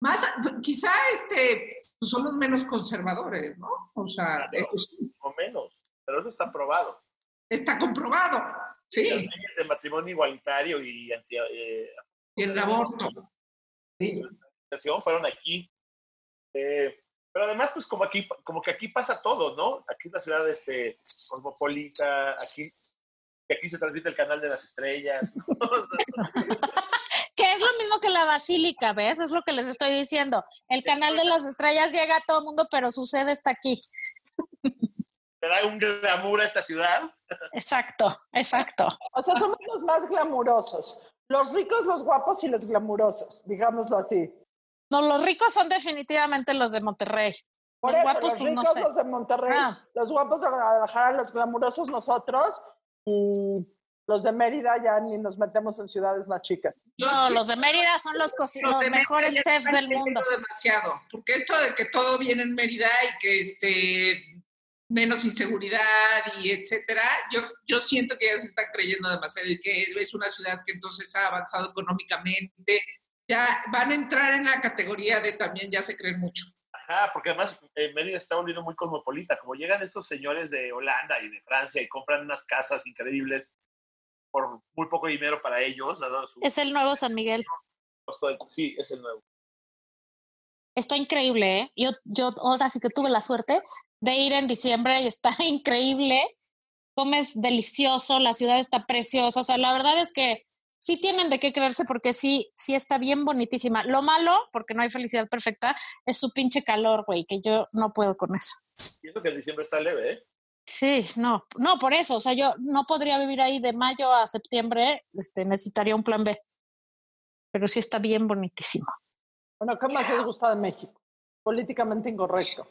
C: Más, quizá este, pues son los menos conservadores, ¿no? O sea, sí,
D: o menos, pero eso está probado.
C: está comprobado,
D: Las
C: sí,
D: leyes de matrimonio igualitario y anti, eh,
C: y el aborto. Sí.
D: fueron aquí. Eh, pero además, pues como aquí, como que aquí pasa todo, ¿no? Aquí es la ciudad este, cosmopolita, aquí, aquí se transmite el canal de las estrellas. [laughs]
B: Que es lo mismo que la basílica, ¿ves? Es lo que les estoy diciendo. El canal de las estrellas llega a todo el mundo, pero su sede está aquí.
D: Te da un glamour a esta ciudad.
B: Exacto, exacto.
A: O sea, somos los más glamurosos. Los ricos, los guapos y los glamurosos, digámoslo así.
B: No, los ricos son definitivamente los de Monterrey.
A: Por
B: Los
A: eso,
B: guapos,
A: los
B: pues, no
A: ricos,
B: sé.
A: los de Monterrey,
B: Ah.
A: los guapos de Guadalajara, los glamurosos nosotros y los de Mérida ya ni nos metemos en ciudades más chicas.
B: No, los de Mérida son los,
C: los
B: los
C: de
B: mejores chefs del mundo.
C: demasiado, porque esto de que todo viene en Mérida y que este menos inseguridad y etcétera, yo, yo siento que ya se están creyendo demasiado y que es una ciudad que entonces ha avanzado económicamente, ya van a entrar en la categoría de también ya se creen mucho.
D: Ajá, porque además eh, Mérida está volviendo muy cosmopolita. Como llegan estos señores de Holanda y de Francia y compran unas casas increíbles por muy poco dinero para ellos, su
B: Es el nuevo San Miguel.
D: Sí, es el nuevo.
B: Está increíble, ¿eh? Yo, yo ahora sí que tuve la suerte de ir en diciembre y está [laughs] increíble. Comes delicioso, la ciudad está preciosa. O sea, la verdad es que sí tienen de qué creerse porque sí, sí está bien bonitísima. Lo malo, porque no hay felicidad perfecta, es su pinche calor, güey, que yo no puedo con eso.
D: Eso que en diciembre está leve, ¿eh?
B: Sí, no, no, por eso. O sea, yo no podría vivir ahí de mayo a septiembre, este, necesitaría un plan B. Pero sí está bien bonitísimo.
A: Bueno, ¿qué más les gusta de México? Políticamente incorrecto.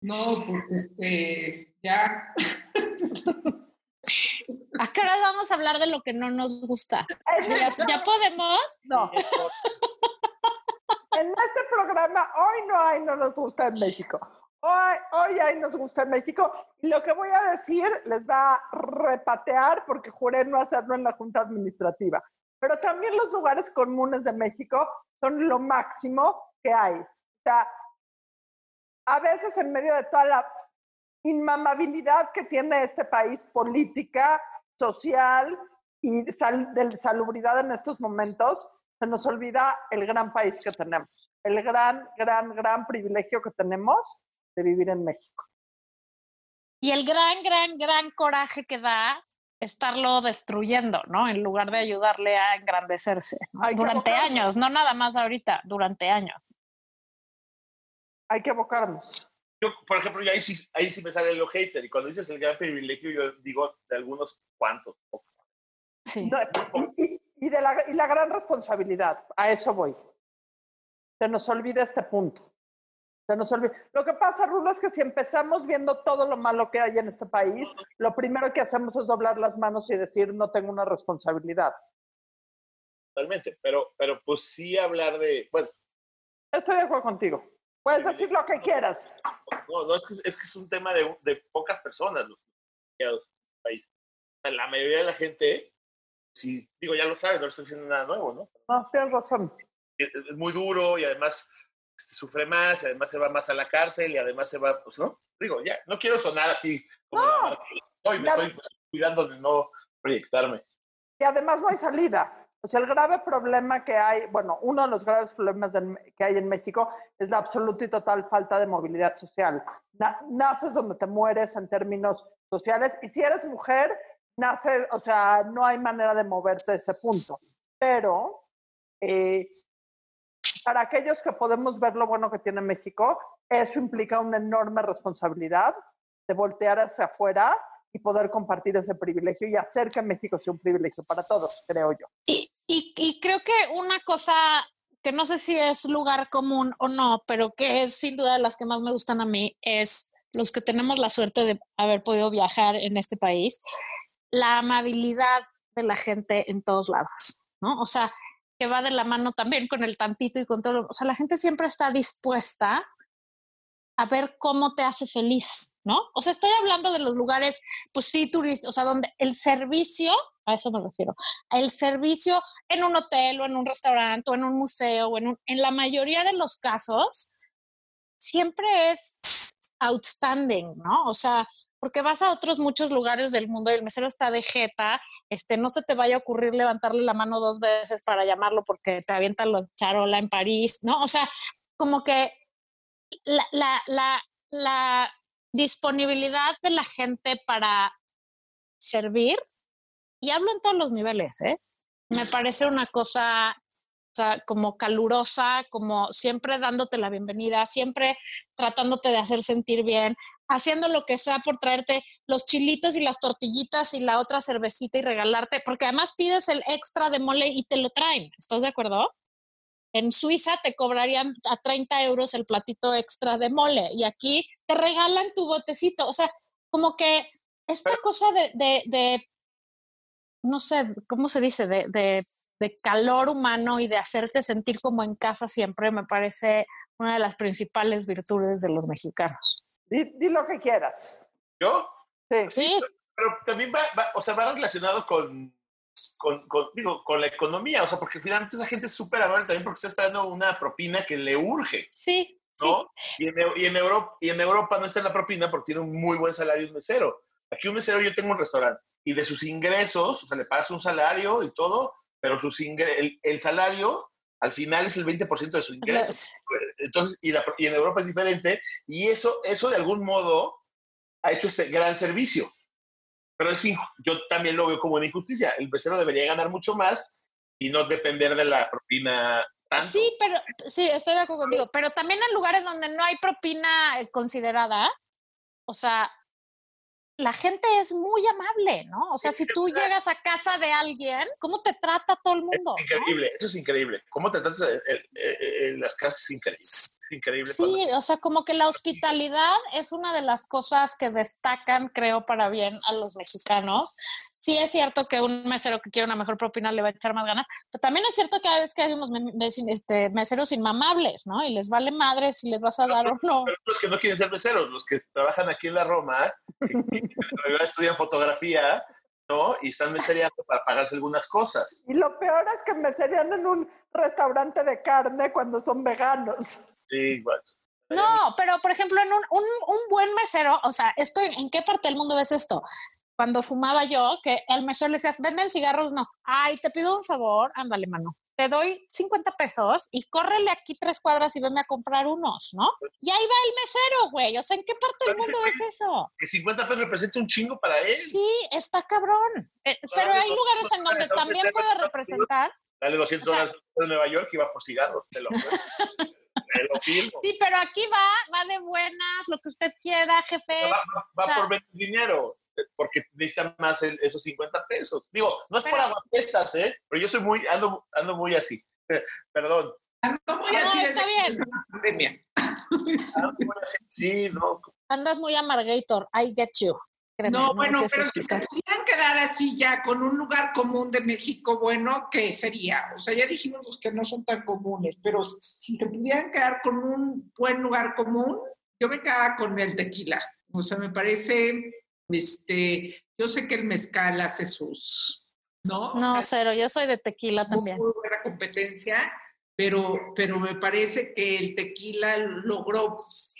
C: No, pues este, ya. [laughs]
B: ¿A qué hora vamos a hablar de lo que no nos gusta? Ya podemos.
A: no, [laughs] en este programa hoy no hay no nos gusta en México. Hoy, hoy hay nos gusta en México. Lo que voy a decir les va a repatear porque juré no hacerlo en la Junta Administrativa. Pero también los lugares comunes de México son lo máximo que hay. O sea, a veces en medio de toda la inmamabilidad que tiene este país política, social y sal- de salubridad en estos momentos, se nos olvida el gran país que tenemos, el gran, gran, gran privilegio que tenemos de vivir en México.
B: Y el gran, gran, gran coraje que da estarlo destruyendo, ¿no? En lugar de ayudarle a engrandecerse. ¿no?
A: Hay
B: Durante años, no nada más ahorita, durante años.
A: Hay que abocarnos.
D: Yo, por ejemplo, yo ahí sí, ahí sí me sale lo hater. Y cuando dices el gran privilegio, yo digo de algunos cuantos.
B: Sí.
A: No, y, y- y de la, y la gran responsabilidad, a eso voy. Se nos olvida este punto. Se nos olvida. Lo que pasa, Rulo, es que si empezamos viendo todo lo malo que hay en este país, lo primero que hacemos es doblar las manos y decir, no tengo una responsabilidad.
D: Totalmente, pero, pero pues sí hablar de, bueno,
A: Estoy de acuerdo contigo. Puedes decir lo que quieras.
D: no, no es, que, es que es un tema de, de pocas personas los refugiados en este país. O sea, la mayoría de la gente, sí, digo, ya lo saben, no estoy diciendo nada nuevo, ¿no?
A: No, tienes razón.
D: Es, es muy duro y además este, sufre más, y además se va más a la cárcel y además se va, pues, ¿no? Digo, ya, no quiero sonar así como
A: No.
D: la me estoy cuidando de no proyectarme.
A: Y además no hay salida. O sea, el grave problema que hay, bueno, uno de los graves problemas que hay en México es la absoluta y total falta de movilidad social. Na- naces donde te mueres en términos sociales y si eres mujer, naces, o sea, no hay manera de moverte de ese punto. Pero eh, para aquellos que podemos ver lo bueno que tiene México, eso implica una enorme responsabilidad de voltear hacia afuera y poder compartir ese privilegio y hacer que México sea un privilegio para todos, creo yo.
B: Y, creo que una cosa que no sé si es lugar común o no, pero que es sin duda de las que más me gustan a mí, es los que tenemos la suerte de haber podido viajar en este país, la amabilidad de la gente en todos lados, ¿no? O sea, que va de la mano también con el tantito y con todo. O sea, la gente siempre está dispuesta a ver cómo te hace feliz, ¿no? O sea, estoy hablando de los lugares, pues sí, turistas, o sea, donde el servicio, a eso me refiero, el servicio en un hotel o en un restaurante o en un museo o en, un- en la mayoría de los casos siempre es outstanding, ¿no? O sea, porque vas a otros muchos lugares del mundo y el mesero está de jeta, este, no se te vaya a ocurrir levantarle la mano dos veces para llamarlo porque te avientan los charola en París, ¿no? O sea, como que la, la, la, la disponibilidad de la gente para servir, y hablo en todos los niveles, ¿eh? Me parece una cosa sea, como calurosa, como siempre dándote la bienvenida, siempre tratándote de hacer sentir bien, haciendo lo que sea por traerte los chilitos y las tortillitas y la otra cervecita y regalarte, porque además pides el extra de mole y te lo traen. ¿Estás de acuerdo? En Suiza te cobrarían a 30 euros el platito extra de mole y aquí te regalan tu botecito. O sea, como que esta cosa de, de, de no sé, ¿cómo se dice? De, de, de calor humano y de hacerte sentir como en casa siempre me parece una de las principales virtudes de los mexicanos.
A: Di, di lo que quieras.
D: ¿Yo?
A: Sí.
B: Sí,
D: Pero también va, va- o sea, va relacionado con, con, con, digo, con la economía, o sea, porque finalmente esa gente es súper amable también porque está esperando una propina que le urge,
B: sí, sí.
D: ¿no? Y, en, Eu- y, en Europa, y en Europa no está la propina porque tiene un muy buen salario un mesero. Aquí un mesero, yo tengo un restaurante y de sus ingresos, o sea, le pagas un salario y todo, pero sus ingre- el, el salario al final es el 20% de su ingreso.
B: Los-
D: Entonces, y, la- y en Europa es diferente, y eso, eso de algún modo ha hecho este gran servicio. Pero es yo también lo veo como una injusticia. El mesero debería ganar mucho más y no depender de la propina tanto.
B: Sí, pero sí, estoy de acuerdo contigo. Pero también en lugares donde no hay propina considerada, o sea, la gente es muy amable, ¿no? O sea, si tú llegas a casa de alguien, ¿cómo te trata todo el mundo?
D: Es
B: no?
D: increíble, eso es increíble. ¿Cómo te tratas en, en- en las casas? Es increíble. Increíble.
B: Sí, o sea, como que la hospitalidad es una de las cosas que destacan, creo, para bien a los mexicanos. Sí es cierto que un mesero que quiere una mejor propina le va a echar más ganas, pero también es cierto que a veces que hay unos este, meseros inmamables, ¿no? Y les vale madre si les vas a dar o no.
D: Pero los que no quieren ser meseros, los que trabajan aquí en la Roma, que, que estudian fotografía, ¿no? Y están mesereando para pagarse algunas cosas.
A: Y lo peor es que me serían en un restaurante de carne cuando son veganos.
D: Sí.
B: No, pero por ejemplo, en un, un, un buen mesero, o sea, esto, ¿en qué parte del mundo ves esto? Cuando fumaba yo, que el mesero le decías, venden cigarros, no. Ay, te pido un favor, ándale, mano. Te doy 50 pesos y córrele aquí tres cuadras y veme a comprar unos, ¿no? Y ahí va el mesero, güey. O sea, ¿en qué parte del mundo ves eso?
D: Que 50 pesos representa un chingo para él.
B: Sí, está cabrón. Eh, pero hay lugares en donde también puede representar.
D: Dale 200
B: O sea-
D: dólares a Nueva York y va por cigarros. Te lo, te lo firmo.
B: Sí, pero aquí va, va de buenas, lo que usted quiera, jefe.
D: Va, va- va
B: o sea-
D: por ver dinero, eh, porque necesitan más el- esos 50 pesos. Digo, no es por aguafiestas, ¿eh? Pero yo soy muy, ando, ando muy así. [laughs] Perdón.
C: Ando muy
B: Ah,
C: así
B: está.
D: Sí, no.
B: Andas muy amargator. I get you. Créeme,
C: No, bueno, pero si se pudieran quedar así ya con un lugar común de México, bueno, ¿qué sería? O sea, ya dijimos los que no son tan comunes, pero si se pudieran quedar con un buen lugar común, yo me quedaba con el tequila. O sea, me parece, este, yo sé que el mezcal hace sus, ¿no? O
B: No,
C: sea,
B: cero. Yo soy de tequila
C: muy,
B: también.
C: muy buena competencia, pero, pero me parece que el tequila logró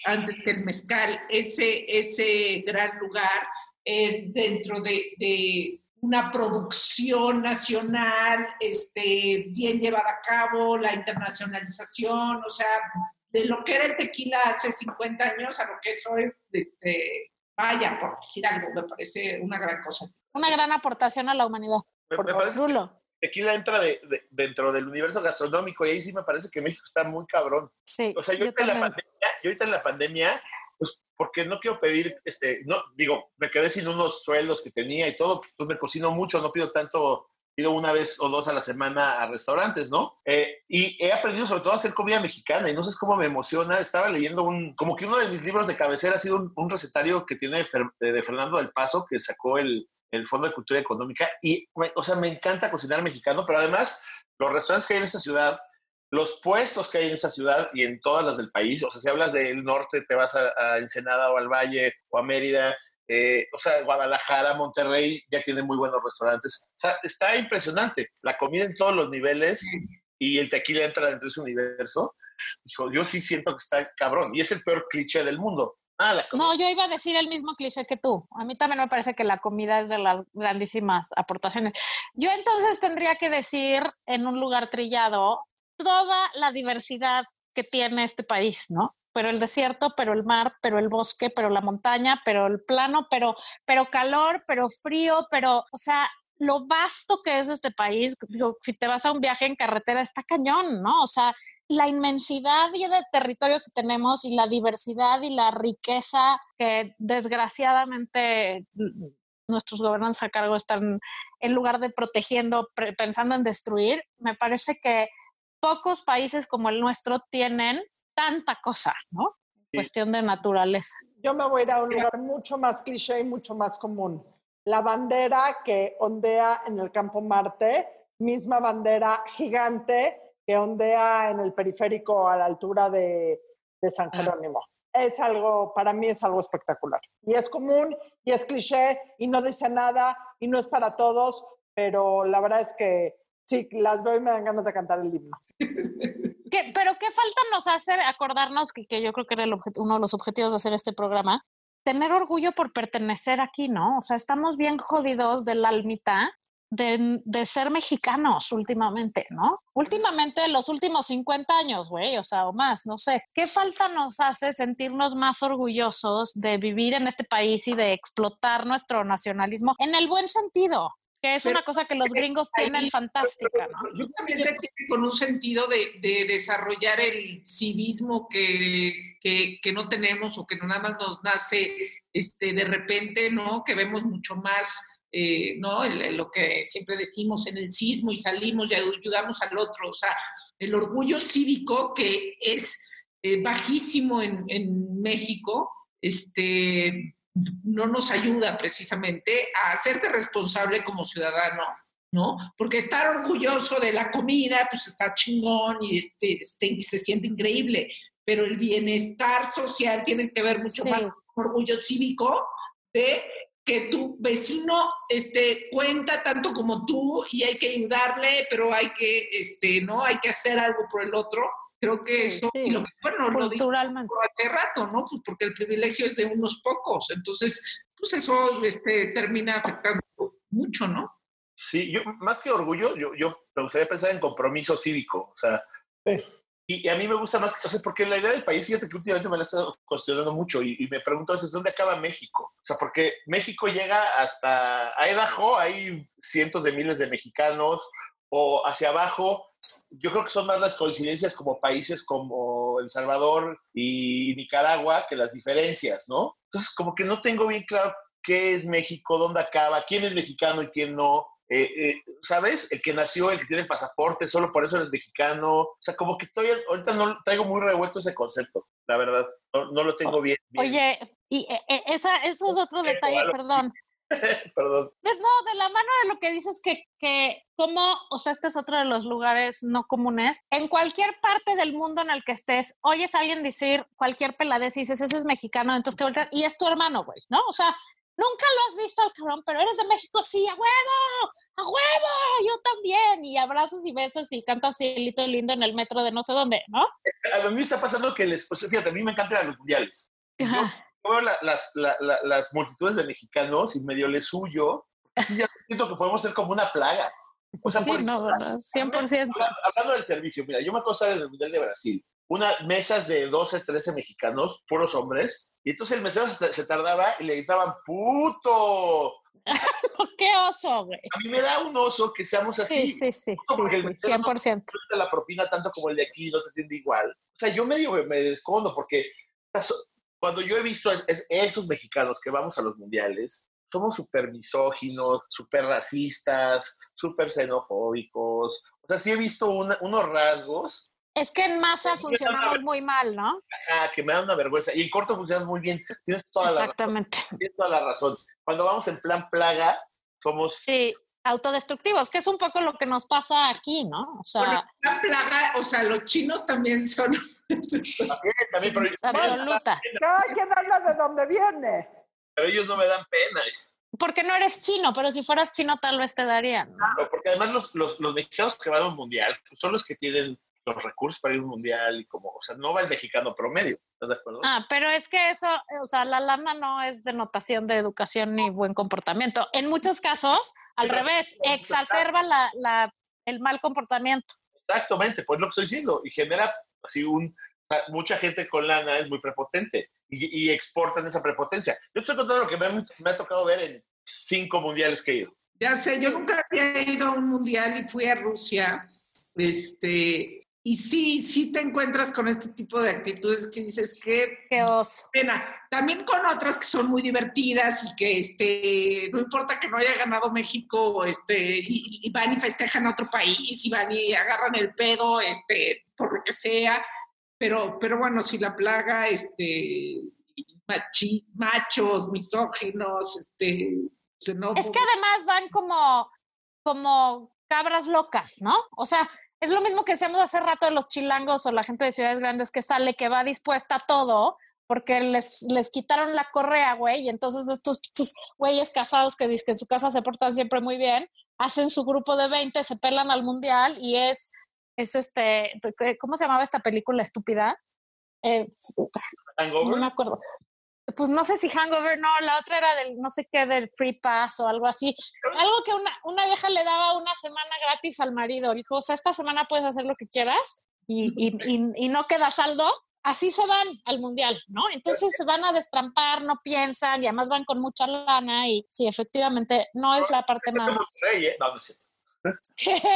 C: antes que el mezcal ese, ese gran lugar eh, dentro de, de una producción nacional este, bien llevada a cabo, la internacionalización, o sea, de lo que era el tequila hace 50 años a lo que es hoy, este, vaya, por decir algo, me parece una gran cosa.
B: Una gran aportación a la humanidad.
D: Me, me parece
B: Rulo.
D: que tequila entra de- de- dentro del universo gastronómico y ahí sí me parece que México está muy cabrón.
B: Sí.
D: O sea, yo,
B: yo
D: ahorita en la pandemia, yo ahorita en la pandemia, porque no quiero pedir, este, no, digo, me quedé sin unos sueldos que tenía y todo, pues me cocino mucho, no pido tanto, pido una vez o dos a la semana a restaurantes, ¿no? Eh, y he aprendido sobre todo a hacer comida mexicana y no sé cómo me emociona. Estaba leyendo un, como que uno de mis libros de cabecera ha sido un, un recetario que tiene Fer- de Fernando del Paso, que sacó el, el Fondo de Cultura Económica. Y, o sea, me encanta cocinar mexicano, pero además los restaurantes que hay en esta ciudad los puestos que hay en esta ciudad y en todas las del país, o sea, si hablas del norte, te vas a, a Ensenada o al Valle o a Mérida, eh, o sea, Guadalajara, Monterrey, ya tienen muy buenos restaurantes. O sea, está impresionante. La comida en todos los niveles y el tequila entra dentro de ese universo. Hijo, yo sí siento que está cabrón. Y es el peor cliché del mundo. Ah, la.
B: No, yo iba a decir el mismo cliché que tú. A mí también me parece que la comida es de las grandísimas aportaciones. Yo entonces tendría que decir en un lugar trillado toda la diversidad que tiene este país, ¿no? Pero el desierto, pero el mar, pero el bosque, pero la montaña, pero el plano, pero, pero calor, pero frío, pero, o sea, lo vasto que es este país. Si te vas a un viaje en carretera, está cañón, ¿no? O sea, la inmensidad y de territorio que tenemos y la diversidad y la riqueza que desgraciadamente nuestros gobernantes a cargo están en lugar de protegiendo, pensando en destruir, me parece que pocos países como el nuestro tienen tanta cosa, ¿no?
D: Sí.
B: Cuestión de naturaleza.
A: Yo me voy a ir a un lugar mucho más cliché y mucho más común. La bandera que ondea en el campo Marte, misma bandera gigante que ondea en el periférico a la altura de, de San
B: Ah.
A: Jerónimo. Es algo, para mí es algo espectacular. Y es común y es cliché y no dice nada y no es para todos, pero la verdad es que sí, las veo y me dan ganas de cantar el himno. [laughs]
B: ¿Qué- pero qué falta nos hace acordarnos que, que yo creo que era el uno de los objetivos de hacer este programa, tener orgullo por pertenecer aquí, ¿no? O sea, estamos bien jodidos del almita de, de ser mexicanos últimamente, ¿no? Últimamente, los últimos 50 años, güey, o sea, o más, no sé. ¿Qué falta nos hace sentirnos más orgullosos de vivir en este país y de explotar nuestro nacionalismo en el buen sentido? Que es
C: Pero-
B: una cosa que los gringos tienen fantástica, ¿no?
C: Yo también tiene con un sentido de, de desarrollar el civismo que, que, que no tenemos o que nada más nos nace este, de repente, ¿no? Que vemos mucho más, eh, ¿no? El- lo que siempre decimos en el sismo y salimos y ayudamos al otro. O sea, el orgullo cívico que es eh, bajísimo en, en México, este, no nos ayuda precisamente a hacerte responsable como ciudadano. ¿no? Porque estar orgulloso de la comida, pues está chingón y, este, este, se siente increíble, pero el bienestar social tiene que ver mucho
B: Sí.
C: más con orgullo cívico de que tu vecino este, cuenta tanto como tú y hay que ayudarle, pero hay que, este, ¿no? Hay que hacer algo por el otro. Creo que
B: Sí,
C: eso,
B: sí.
C: y lo que, bueno, lo dijo hace rato, ¿no? Pues porque el privilegio es de unos pocos. Entonces, pues eso este, termina afectando mucho, ¿no?
D: Sí, yo más que orgullo, yo, yo me gustaría pensar en compromiso cívico. O sea,
A: Sí.
D: y, y a mí me gusta más, o sea, porque la idea del país, fíjate que últimamente me la he estado cuestionando mucho y, y me pregunto a veces dónde acaba México. O sea, porque México llega hasta a Idaho, hay cientos de miles de mexicanos, o hacia abajo. Yo creo que son más las coincidencias como países como El Salvador y Nicaragua que las diferencias, ¿no? Entonces, como que no tengo bien claro qué es México, dónde acaba, quién es mexicano y quién no. eh, eh, ¿sabes? El que nació, el que tiene el pasaporte, solo por eso eres mexicano. O sea, como que estoy, ahorita no traigo muy revuelto ese concepto, la verdad. No, no lo tengo bien. bien.
B: Oye, y eh, eh, esa, eso es otro detalle, perdón. [laughs]
D: Perdón.
B: Pues no, de la mano de lo que dices que, que como, o sea, este es otro de los lugares no comunes. En cualquier parte del mundo en el que estés, oyes a alguien decir cualquier peladez y dices, ese es mexicano, entonces te voltean, y es tu hermano, güey, ¿no? O sea, nunca lo has visto al cabrón, pero eres de México, sí, a huevo, a huevo, yo también, y abrazos y besos y cantas cielito lindo en el metro de no sé dónde, ¿no?
D: A mí me está pasando que les, pues, fíjate, a mí me encantan los mundiales. Yo. Veo la- las, la- la- las multitudes de mexicanos y medio les suyo. Sí, ya siento que podemos ser como una plaga. O sea,
B: Sí,
D: por
B: no, no, 100%.
D: Hablando, hablando del servicio, mira, yo me acuerdo estar en el Mundial de Brasil, unas mesas de 12, 13 mexicanos, puros hombres, y entonces el mesero se, se tardaba y le gritaban, ¡puto! [laughs]
B: Qué oso, güey.
D: A mí me da un oso que seamos así.
B: Sí, sí, sí,
D: porque
B: sí, sí,
D: mesero no-
B: 100%.
D: no te la propina tanto como el de aquí, no te atiende igual. O sea, yo medio me, me escondo porque cuando yo he visto es- es- esos mexicanos que vamos a los mundiales, somos súper misóginos, súper racistas, súper xenofóbicos. O sea, sí he visto una- unos rasgos
B: Es que en masa funcionamos muy mal, ¿no?
D: ah, que me dan una vergüenza. Y en corto funcionan muy bien. Tienes toda, la, razón,
B: Exactamente.
D: tienes toda la razón. Cuando vamos en plan plaga, somos...
B: Sí, autodestructivos, que es un poco lo que nos pasa aquí, ¿no? O sea,
C: Bueno, la plaga, o sea, los chinos también son.
D: También, también, pero,
B: absoluta.
A: Cada quien habla de dónde viene.
D: pero ellos no me dan pena.
B: Porque no eres chino, pero si fueras chino tal vez te darían. ¿no?
D: Claro, porque además los, los, los mexicanos que van a un mundial pues, son los que tienen los recursos para ir a un mundial y como, o sea, no va el mexicano promedio, ¿estás de acuerdo?
B: Ah, pero es que eso, o sea, la lana no es denotación de educación ni buen comportamiento. En muchos casos, al
D: Pero-
B: revés, exacerba la, la- el mal comportamiento.
D: Exactamente, pues lo que estoy diciendo, y genera así un, o sea, mucha gente con lana es muy prepotente y, y exportan esa prepotencia. Yo estoy contando lo que me, ha- me ha tocado ver en cinco mundiales que he ido.
C: Ya sé, yo nunca había ido a un mundial y fui a Rusia. Este, y sí, sí te encuentras con este tipo de actitudes que dices, qué
B: Qué oso.
C: pena. También con otras que son muy divertidas y que este, no importa que no haya ganado México, este, y, y van y festejan a otro país y van y agarran el pedo, este, por lo que sea. Pero, pero bueno, si la plaga, este, machi- machos, misóginos, este, xenófobos.
B: Es que además van como, como cabras locas, ¿no? O sea, es lo mismo que decíamos hace rato de los chilangos o la gente de ciudades grandes que sale, que va dispuesta a todo, porque les, les quitaron la correa, güey, y entonces estos güeyes casados que dicen que en su casa se portan siempre muy bien, hacen su grupo de 20, se pelan al mundial y es, es este, ¿cómo se llamaba esta película estúpida? Eh, no me acuerdo. Pues no sé si Hangover, no, la otra era del no sé qué, del Free Pass o algo así. Algo que una, una vieja le daba una semana gratis al marido. Le dijo, o sea, esta semana puedes hacer lo que quieras y, y, y, y no queda saldo. Así se van al mundial, ¿no? Entonces se van a destrampar, no piensan y además van con mucha lana y sí, efectivamente, no es la parte
D: de
B: más...
D: Monterrey, ¿eh? No, no es cierto.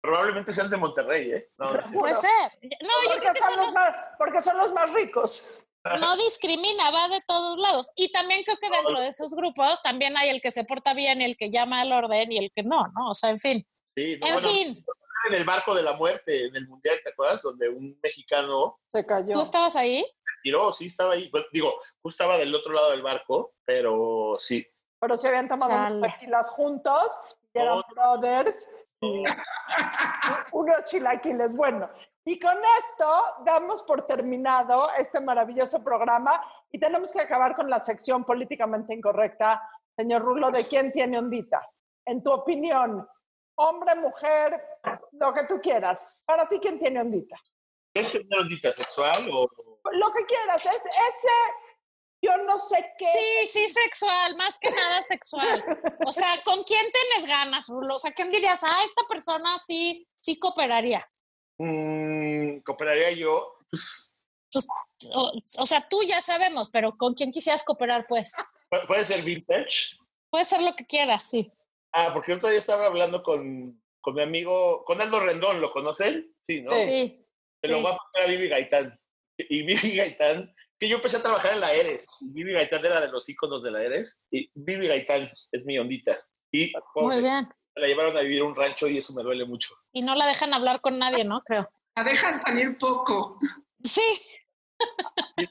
D: Probablemente sean de Monterrey, ¿eh? No, no.
B: Puede ser. No, yo creo que
A: son,
B: son
A: los
B: los
A: más, porque son los más ricos.
B: No discrimina, va de todos lados. Y también creo que dentro de esos grupos también hay el que se porta bien y el que llama al orden y el que no, ¿no? O sea, en fin.
D: Sí, no,
B: En
D: bueno,
B: fin,
D: en el barco de la muerte, en el mundial, ¿te acuerdas? Donde un mexicano
A: Se cayó.
B: ¿tú estabas ahí?
D: tiró, sí, estaba ahí. Bueno, digo, justo estaba del otro lado del barco, pero sí.
A: Pero se habían tomado
B: Chale.
A: tequilas juntos y eran
D: Oh.
A: brothers. y [laughs] unos chilaquiles. Bueno, y con esto damos por terminado este maravilloso programa y tenemos que acabar con la sección políticamente incorrecta. Señor Rulo, ¿de quién tiene ondita? En tu opinión, hombre, mujer, lo que tú quieras. Para ti, ¿quién tiene ondita?
D: ¿Es una ondita sexual o...?
A: Lo que quieras. Es ese, yo no sé qué.
B: Sí, sí, sexual, más que nada sexual. O sea, ¿con quién tienes ganas, Rulo? O sea, ¿quién dirías? Ah, esta persona sí, sí cooperaría.
D: Mm, ¿Cooperaría yo? Pues,
B: O, o sea, tú ya sabemos, pero ¿con quién quisieras cooperar, pues?
D: pu- puede ser vintage.
B: Puede ser lo que quieras, sí.
D: Ah, porque otro día estaba hablando con, con mi amigo, con Aldo Rendón, ¿lo conocen? Sí, ¿no?
A: Sí.
D: Se lo
B: sí.
D: voy a poner a Vivi Gaitán. Y Vivi Gaitán, que yo empecé a trabajar en la ERES. y Vivi Gaitán era de los íconos de la ERES. Y Vivi Gaitán es mi ondita. Y
B: Muy bien.
D: La llevaron a vivir a un rancho y eso me duele mucho.
B: Y no la dejan hablar con nadie, ¿no? Creo.
C: La dejan salir poco.
B: Sí.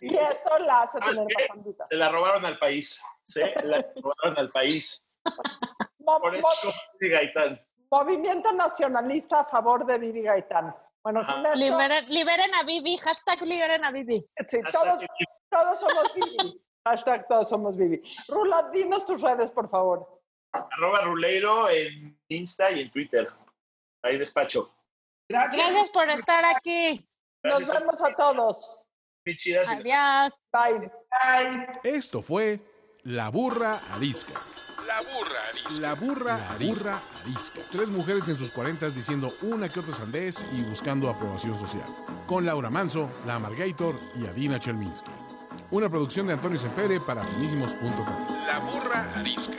A: Y eso la hace
D: Ah,
A: tener ambita.
D: Se la robaron al país. ¿sí? La robaron al país. Por eso, sí, Gaitán.
A: movimiento nacionalista a favor de Vivi Gaitán. Bueno,
B: Liberen, liberen a Vivi, hashtag liberen a Vivi.
A: sí, todos, todos somos Vivi. Hashtag todos somos Vivi. Rula, dinos tus redes, por favor.
D: Arroba Ruleiro en Insta y en Twitter. Ahí despacho.
C: Gracias.
B: Gracias por estar aquí.
A: Nos vemos a todos.
D: Chidas.
B: Adiós.
A: Bye.
C: Bye.
E: Esto fue La Burra Arisca.
F: La burra arisca.
E: La burra, la burra arisca. Tres mujeres en sus cuarentas diciendo una que otra sandez y buscando aprobación social. Con Laura Manso, La Amargator y Adina Chelminsky. Una producción de Antonio Sempere para finísimos.com.
F: La burra arisca.